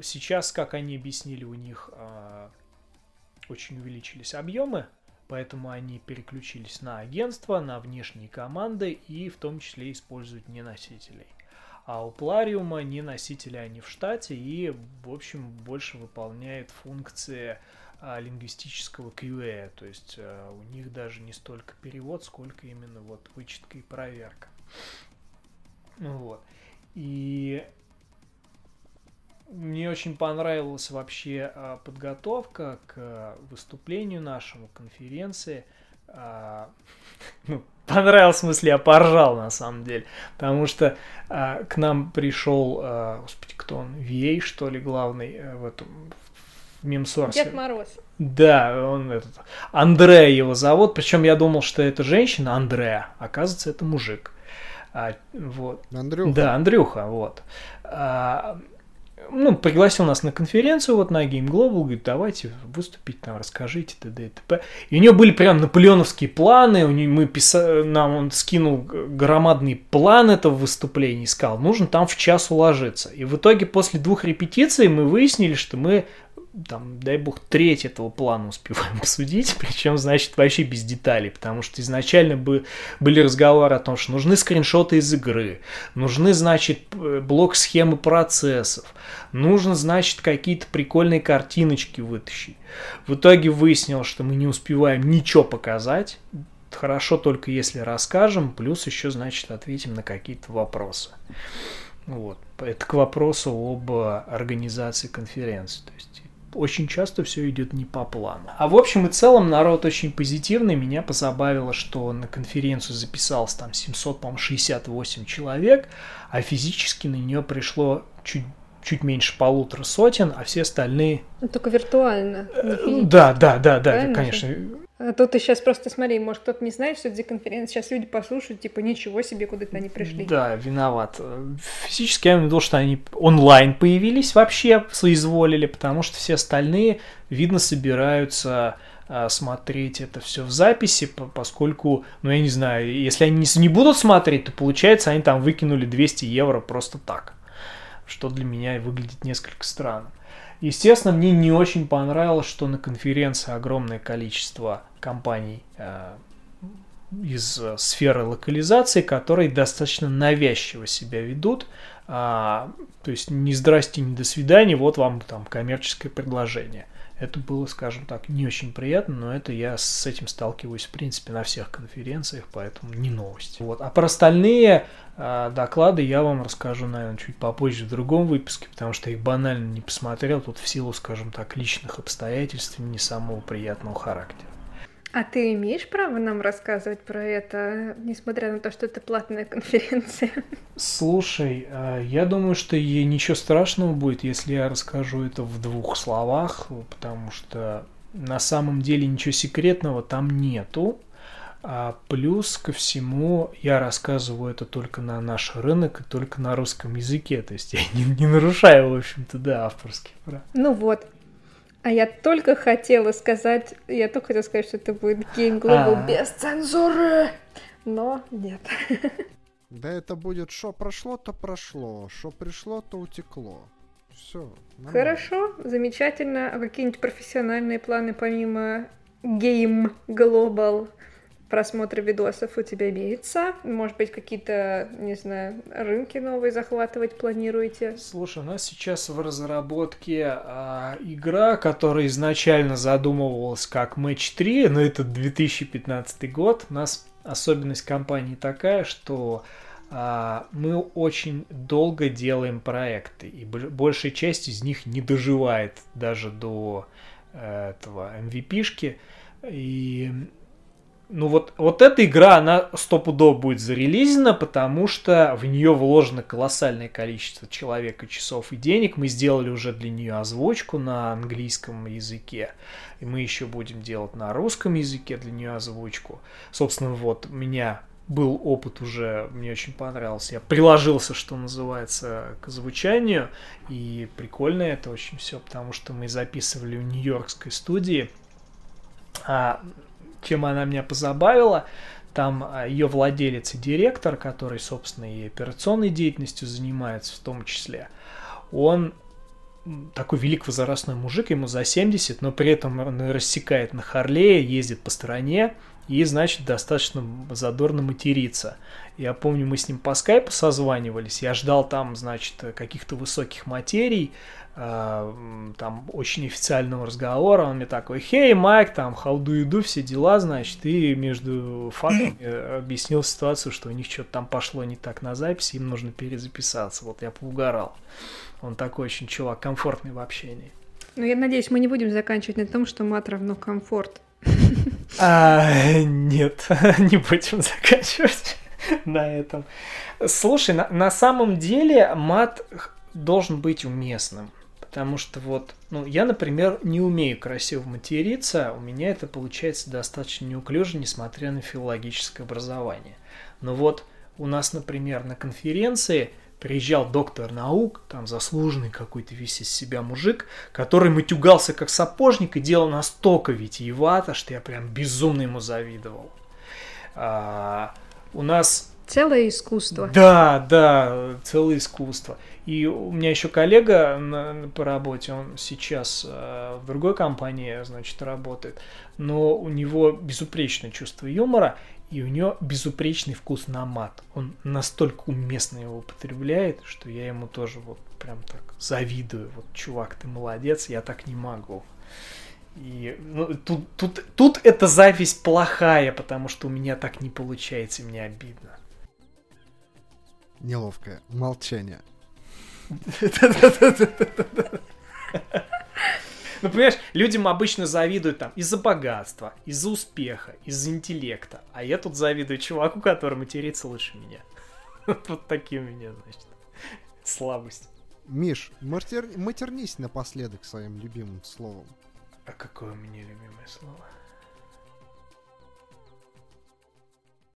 Сейчас, как они объяснили, у них очень увеличились объемы, поэтому они переключились на агентство, на внешние команды и в том числе используют не носителей. А у Плариума не носители они в штате и, в общем, больше выполняет функции а, лингвистического QA, то есть а, у них даже не столько перевод, сколько именно вот вычетка и проверка. Ну Вот. И мне очень понравилась вообще а, подготовка к выступлению нашему, конференции. А, ну, понравилось, в смысле, я поржал на самом деле. Потому что а, к нам пришел, а, господи, кто он, VA, что ли, главный э, в этом в мемсорсе. Дед Мороз. Да, он этот, Андреа его зовут, причем я думал, что это женщина, Андреа, оказывается, это мужик. А, вот. Андрюха? Да, Андрюха, вот. А, ну, пригласил нас на конференцию вот на Game Global, говорит, давайте выступить там, расскажите, т.д. и т.п. И у него были прям наполеоновские планы, у него, мы писали, нам он скинул громадный план этого выступления и сказал, нужно там в час уложиться. И в итоге после двух репетиций мы выяснили, что мы там, дай бог, треть этого плана успеваем [LAUGHS] обсудить, причем, значит, вообще без деталей, потому что изначально бы, были разговоры о том, что нужны скриншоты из игры, нужны, значит, блок схемы процессов, нужно, значит, какие-то прикольные картиночки вытащить. В итоге выяснилось, что мы не успеваем ничего показать, хорошо только если расскажем, плюс еще, значит, ответим на какие-то вопросы. Вот. Это к вопросу об организации конференции. То есть очень часто все идет не по плану. А в общем и целом народ очень позитивный. Меня позабавило, что на конференцию записалось там 768 человек, а физически на нее пришло чуть чуть меньше полутора сотен, а все остальные... Ну, только виртуально. Да, да, да, да, конечно. А тут ты сейчас просто смотри, может, кто-то не знает, что это за конференция. Сейчас люди послушают, типа, ничего себе, куда-то они пришли. Да, виноват. Физически я имею в виду, что они онлайн появились вообще, соизволили, потому что все остальные, видно, собираются а, смотреть это все в записи, поскольку, ну, я не знаю, если они не будут смотреть, то получается, они там выкинули 200 евро просто так, что для меня выглядит несколько странно. Естественно, мне не очень понравилось, что на конференции огромное количество компаний э, из э, сферы локализации, которые достаточно навязчиво себя ведут. А, то есть не здрасте, не до свидания, вот вам там коммерческое предложение. Это было, скажем так, не очень приятно, но это я с этим сталкиваюсь, в принципе, на всех конференциях, поэтому не новость. Вот. А про остальные э, доклады я вам расскажу, наверное, чуть попозже в другом выпуске, потому что их банально не посмотрел, тут в силу, скажем так, личных обстоятельств не самого приятного характера. А ты имеешь право нам рассказывать про это, несмотря на то, что это платная конференция? Слушай, а, я думаю, что ей ничего страшного будет, если я расскажу это в двух словах, потому что на самом деле ничего секретного там нету. А плюс ко всему я рассказываю это только на наш рынок и только на русском языке. То есть я [LAUGHS] не, не нарушаю, в общем-то, да, авторских прав. Ну вот, а я только хотела сказать, я только хотела сказать, что это будет Game Global а... без цензуры, но нет. [LAUGHS] Да это будет, что прошло, то прошло, что пришло, то утекло. Все. Хорошо, замечательно. А какие-нибудь профессиональные планы помимо Game Global? Просмотра видосов у тебя имеется? Может быть, какие-то, не знаю, рынки новые захватывать планируете? Слушай, у нас сейчас в разработке а, игра, которая изначально задумывалась как Match 3, но это 2015 год. У нас особенность компании такая, что а, мы очень долго делаем проекты, и большая часть из них не доживает даже до э, этого MVP-шки. И ну вот, вот эта игра, она стопудово будет зарелизена, потому что в нее вложено колоссальное количество человека, часов и денег. Мы сделали уже для нее озвучку на английском языке. И мы еще будем делать на русском языке для нее озвучку. Собственно, вот у меня был опыт уже, мне очень понравился. Я приложился, что называется, к озвучанию. И прикольно это очень все, потому что мы записывали в нью-йоркской студии. А чем она меня позабавила. Там а, ее владелец и директор, который, собственно, и операционной деятельностью занимается в том числе, он такой велик возрастной мужик, ему за 70, но при этом он рассекает на Харлее, ездит по стране и, значит, достаточно задорно матерится. Я помню, мы с ним по скайпу созванивались, я ждал там, значит, каких-то высоких материй, э, там очень официального разговора, он мне такой, хей, Майк, там, you do, все дела, значит, и между фактами объяснил ситуацию, что у них что-то там пошло не так на записи, им нужно перезаписаться, вот я поугорал. Он такой очень чувак, комфортный в общении. Ну, я надеюсь, мы не будем заканчивать на том, что мат равно комфорт. А, нет, [LAUGHS] не будем заканчивать на этом. Слушай, на, на самом деле мат должен быть уместным. Потому что вот, ну, я, например, не умею красиво материться, у меня это получается достаточно неуклюже, несмотря на филологическое образование. Но вот у нас, например, на конференции приезжал доктор наук, там заслуженный какой-то весь из себя мужик, который матюгался как сапожник и делал настолько витиевато, что я прям безумно ему завидовал. А, у нас... Целое искусство. Да, да, целое искусство. И у меня еще коллега на, по работе, он сейчас э, в другой компании, значит, работает, но у него безупречное чувство юмора, и у него безупречный вкус на мат. Он настолько уместно его употребляет, что я ему тоже вот прям так завидую. Вот, чувак, ты молодец, я так не могу. И ну, тут, тут, тут эта зависть плохая, потому что у меня так не получается, мне обидно. Неловкое молчание. Ну, понимаешь, людям обычно завидуют там из-за богатства, из-за успеха, из-за интеллекта. А я тут завидую чуваку, который матерится лучше меня. [LAUGHS] Вот такие у меня, значит, слабость. Миш, матер... матернись напоследок своим любимым словом. А какое у меня любимое слово?